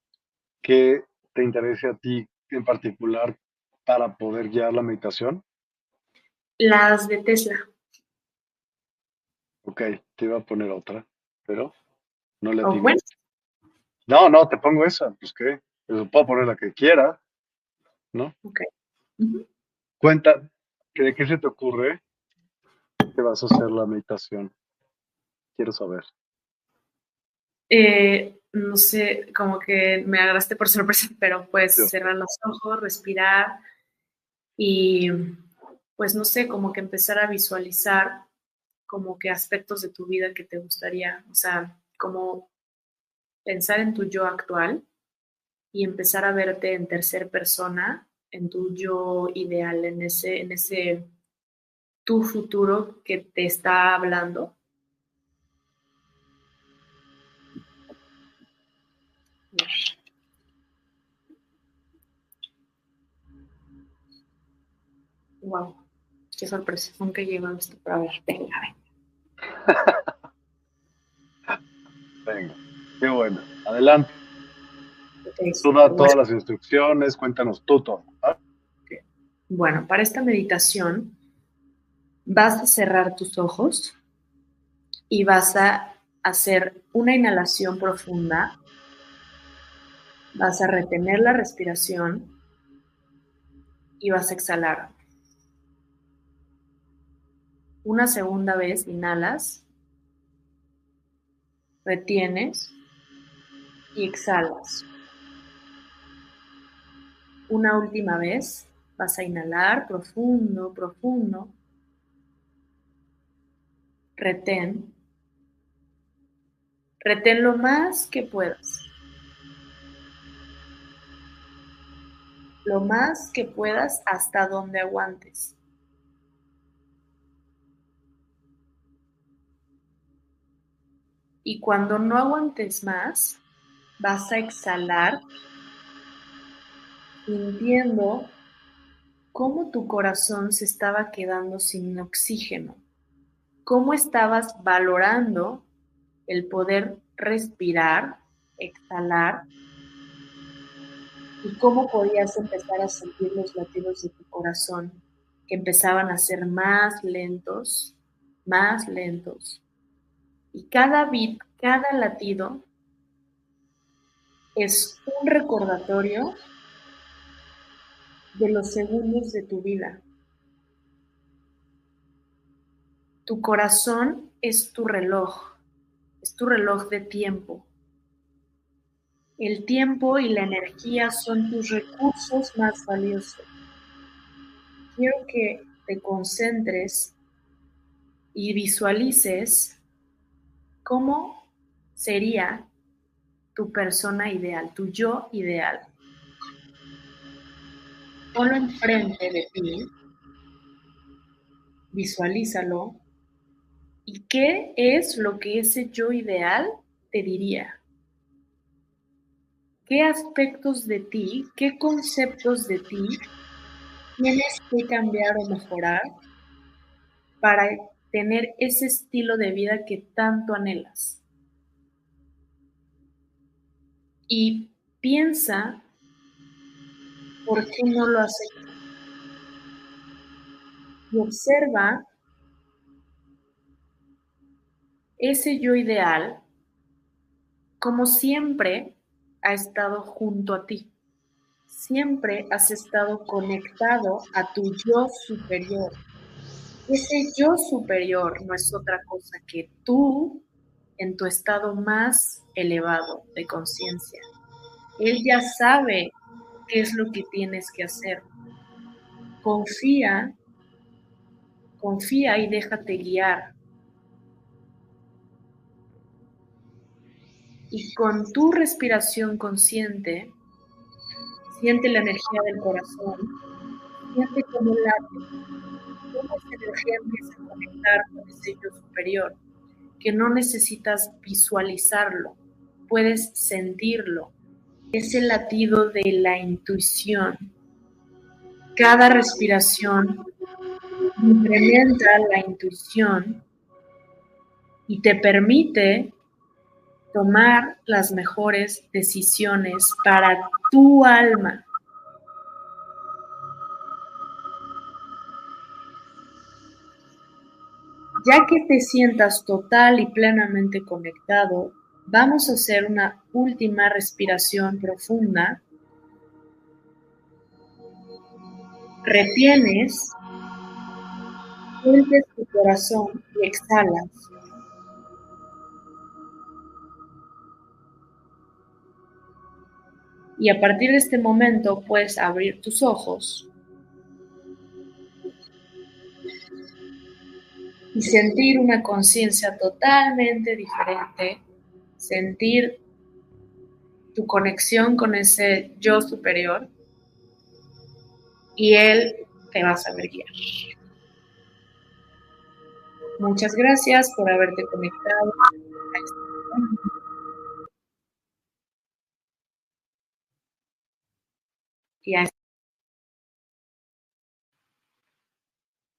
S1: que te interese a ti en particular para poder guiar la meditación?
S2: Las de Tesla.
S1: Ok, te iba a poner otra, pero no le
S2: oh, bueno.
S1: No, no, te pongo esa, pues qué, puedo poner la que quiera, ¿no?
S2: Ok.
S1: Cuenta, ¿de qué se te ocurre que vas a hacer la meditación? Quiero saber.
S2: Eh, no sé, como que me agarraste por sorpresa, pero pues cerrar los ojos, respirar y pues no sé, como que empezar a visualizar como que aspectos de tu vida que te gustaría, o sea, como pensar en tu yo actual y empezar a verte en tercera persona en tu yo ideal, en ese, en ese tu futuro que te está hablando. Wow, qué sorpresa, nunca llegado esto, pero a ver, venga, venga.
S1: venga, qué bueno, adelante. Tú da todas las instrucciones, cuéntanos tú todo.
S2: Bueno, para esta meditación vas a cerrar tus ojos y vas a hacer una inhalación profunda. Vas a retener la respiración y vas a exhalar. Una segunda vez inhalas, retienes y exhalas. Una última vez vas a inhalar profundo, profundo. Retén. Retén lo más que puedas. Lo más que puedas hasta donde aguantes. Y cuando no aguantes más, vas a exhalar sintiendo cómo tu corazón se estaba quedando sin oxígeno, cómo estabas valorando el poder respirar, exhalar y cómo podías empezar a sentir los latidos de tu corazón que empezaban a ser más lentos, más lentos. Y cada beat, cada latido es un recordatorio de los segundos de tu vida. Tu corazón es tu reloj, es tu reloj de tiempo. El tiempo y la energía son tus recursos más valiosos. Quiero que te concentres y visualices cómo sería tu persona ideal, tu yo ideal. Ponlo enfrente de ti, visualízalo y qué es lo que ese yo ideal te diría. ¿Qué aspectos de ti, qué conceptos de ti tienes que cambiar o mejorar para tener ese estilo de vida que tanto anhelas? Y piensa por qué no lo hecho. Y observa ese yo ideal como siempre ha estado junto a ti. Siempre has estado conectado a tu yo superior. Ese yo superior no es otra cosa que tú en tu estado más elevado de conciencia. Él ya sabe qué es lo que tienes que hacer. Confía, confía y déjate guiar. y con tu respiración consciente, siente la energía del corazón, siente cómo late, cómo energía empieza a conectar con ese yo superior, que no necesitas visualizarlo, puedes sentirlo. Es el latido de la intuición. Cada respiración incrementa la intuición y te permite tomar las mejores decisiones para tu alma. Ya que te sientas total y plenamente conectado, vamos a hacer una última respiración profunda. Retienes, sientes tu corazón y exhalas. Y a partir de este momento puedes abrir tus ojos y sentir una conciencia totalmente diferente, sentir tu conexión con ese yo superior y él te va a saber guiar. Muchas gracias por haberte conectado. Ya.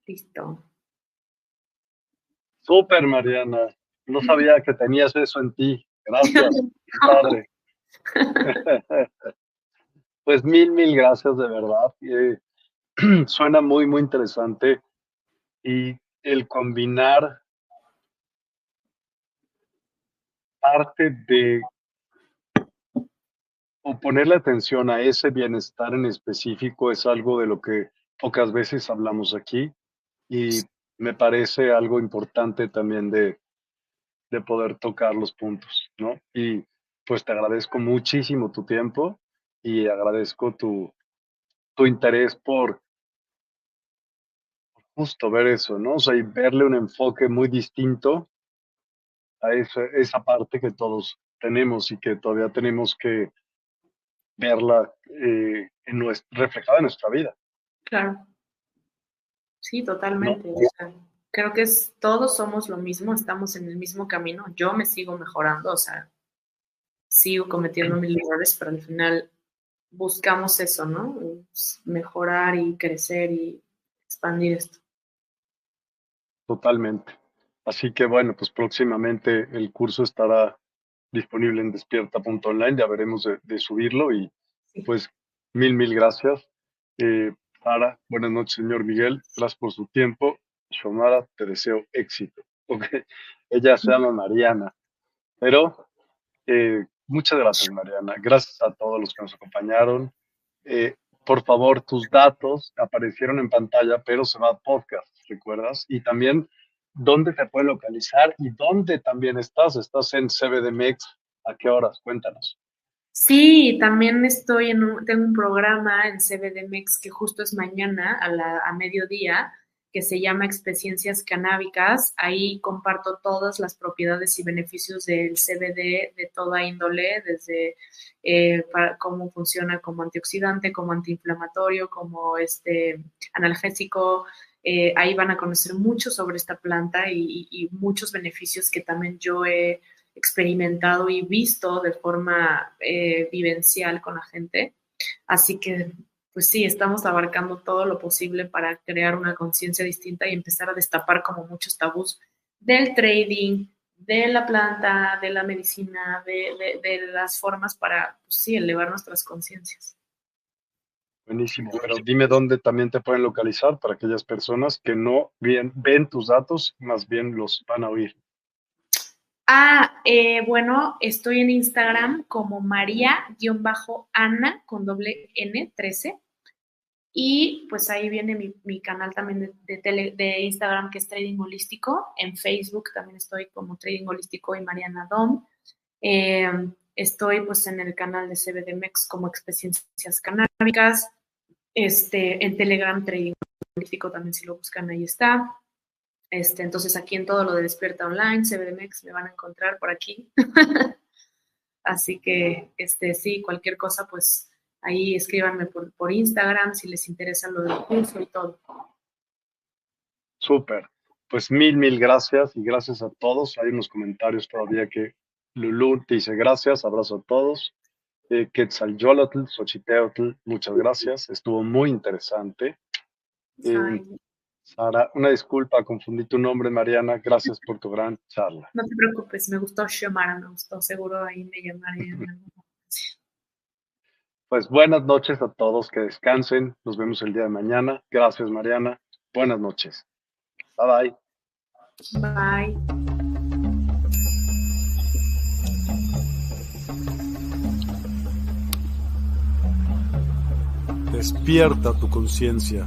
S2: Listo.
S1: Súper, Mariana. No sabía que tenías eso en ti. Gracias, padre. pues mil, mil gracias de verdad. Eh, suena muy, muy interesante. Y el combinar parte de o ponerle atención a ese bienestar en específico es algo de lo que pocas veces hablamos aquí y me parece algo importante también de, de poder tocar los puntos, ¿no? Y pues te agradezco muchísimo tu tiempo y agradezco tu, tu interés por justo ver eso, ¿no? O sea, y verle un enfoque muy distinto a esa, esa parte que todos tenemos y que todavía tenemos que verla eh, en reflejada en nuestra vida.
S2: Claro. Sí, totalmente. creo que es, todos somos lo mismo, estamos en el mismo camino. Yo me sigo mejorando, o sea, sigo cometiendo mil errores, pero al final buscamos eso, ¿no? Mejorar y crecer y expandir esto.
S1: Totalmente.
S4: Así que bueno, pues próximamente el curso estará disponible en despierta.online, ya veremos de, subirlo y pues mil, mil gracias. Eh, Buenas noches, señor Miguel, gracias por su tiempo. Shomara, te deseo éxito. Ella se llama Mariana, pero eh, muchas gracias, Mariana. Gracias a todos los que nos acompañaron. Eh, por favor, tus datos aparecieron en pantalla, pero se va a podcast, ¿recuerdas? Y también dónde te puede localizar y dónde también estás. ¿Estás en CBDMX? ¿A qué horas? Cuéntanos.
S2: Sí, también estoy en un, tengo un programa en CBDMX que justo es mañana a, la, a mediodía que se llama Experiencias Canábicas. Ahí comparto todas las propiedades y beneficios del CBD de toda índole, desde eh, cómo funciona como antioxidante, como antiinflamatorio, como este analgésico. Eh, ahí van a conocer mucho sobre esta planta y, muchos beneficios que también yo he experimentado y visto de forma eh, vivencial con la gente. Así que pues sí, estamos abarcando todo lo posible para crear una conciencia distinta y empezar a destapar como muchos tabús del trading, de la planta, de la medicina, de, las formas para, pues sí, elevar nuestras conciencias.
S4: Buenísimo, pero dime dónde también te pueden localizar para aquellas personas que no ven, ven tus datos, más bien los van a oír.
S2: Ah, eh, bueno, estoy en Instagram como María-Ana con doble N 13 y pues ahí viene mi, canal también de, de, Instagram que es Trading Holístico. En Facebook también estoy como Trading Holístico y Mariana Dom. Eh, estoy pues en el canal de CBDMEX como Experiencias Canábicas. Este, en Telegram Trading Holístico también si lo buscan ahí está. Este, entonces aquí en todo lo de Despierta Online, CBDMEX me van a encontrar por aquí. Así que este, sí, cualquier cosa pues Ahí escríbanme por, Instagram si les interesa lo del curso y todo.
S4: Súper. Pues mil, mil gracias y gracias a todos. Hay unos comentarios todavía que Lulu te dice gracias, abrazo a todos. Eh, Quetzalyolotl, Xochiteotl, muchas gracias. Estuvo muy interesante. Eh, Sara, una disculpa, confundí tu nombre, Mariana. Gracias por tu gran charla.
S2: No te preocupes, me gustó Xiomara, me gustó. Seguro ahí me llamaré.
S4: Pues buenas noches a todos, que descansen. Nos vemos el día de mañana. Gracias, Mariana. Buenas noches. Bye
S2: bye. Bye.
S1: Despierta tu conciencia.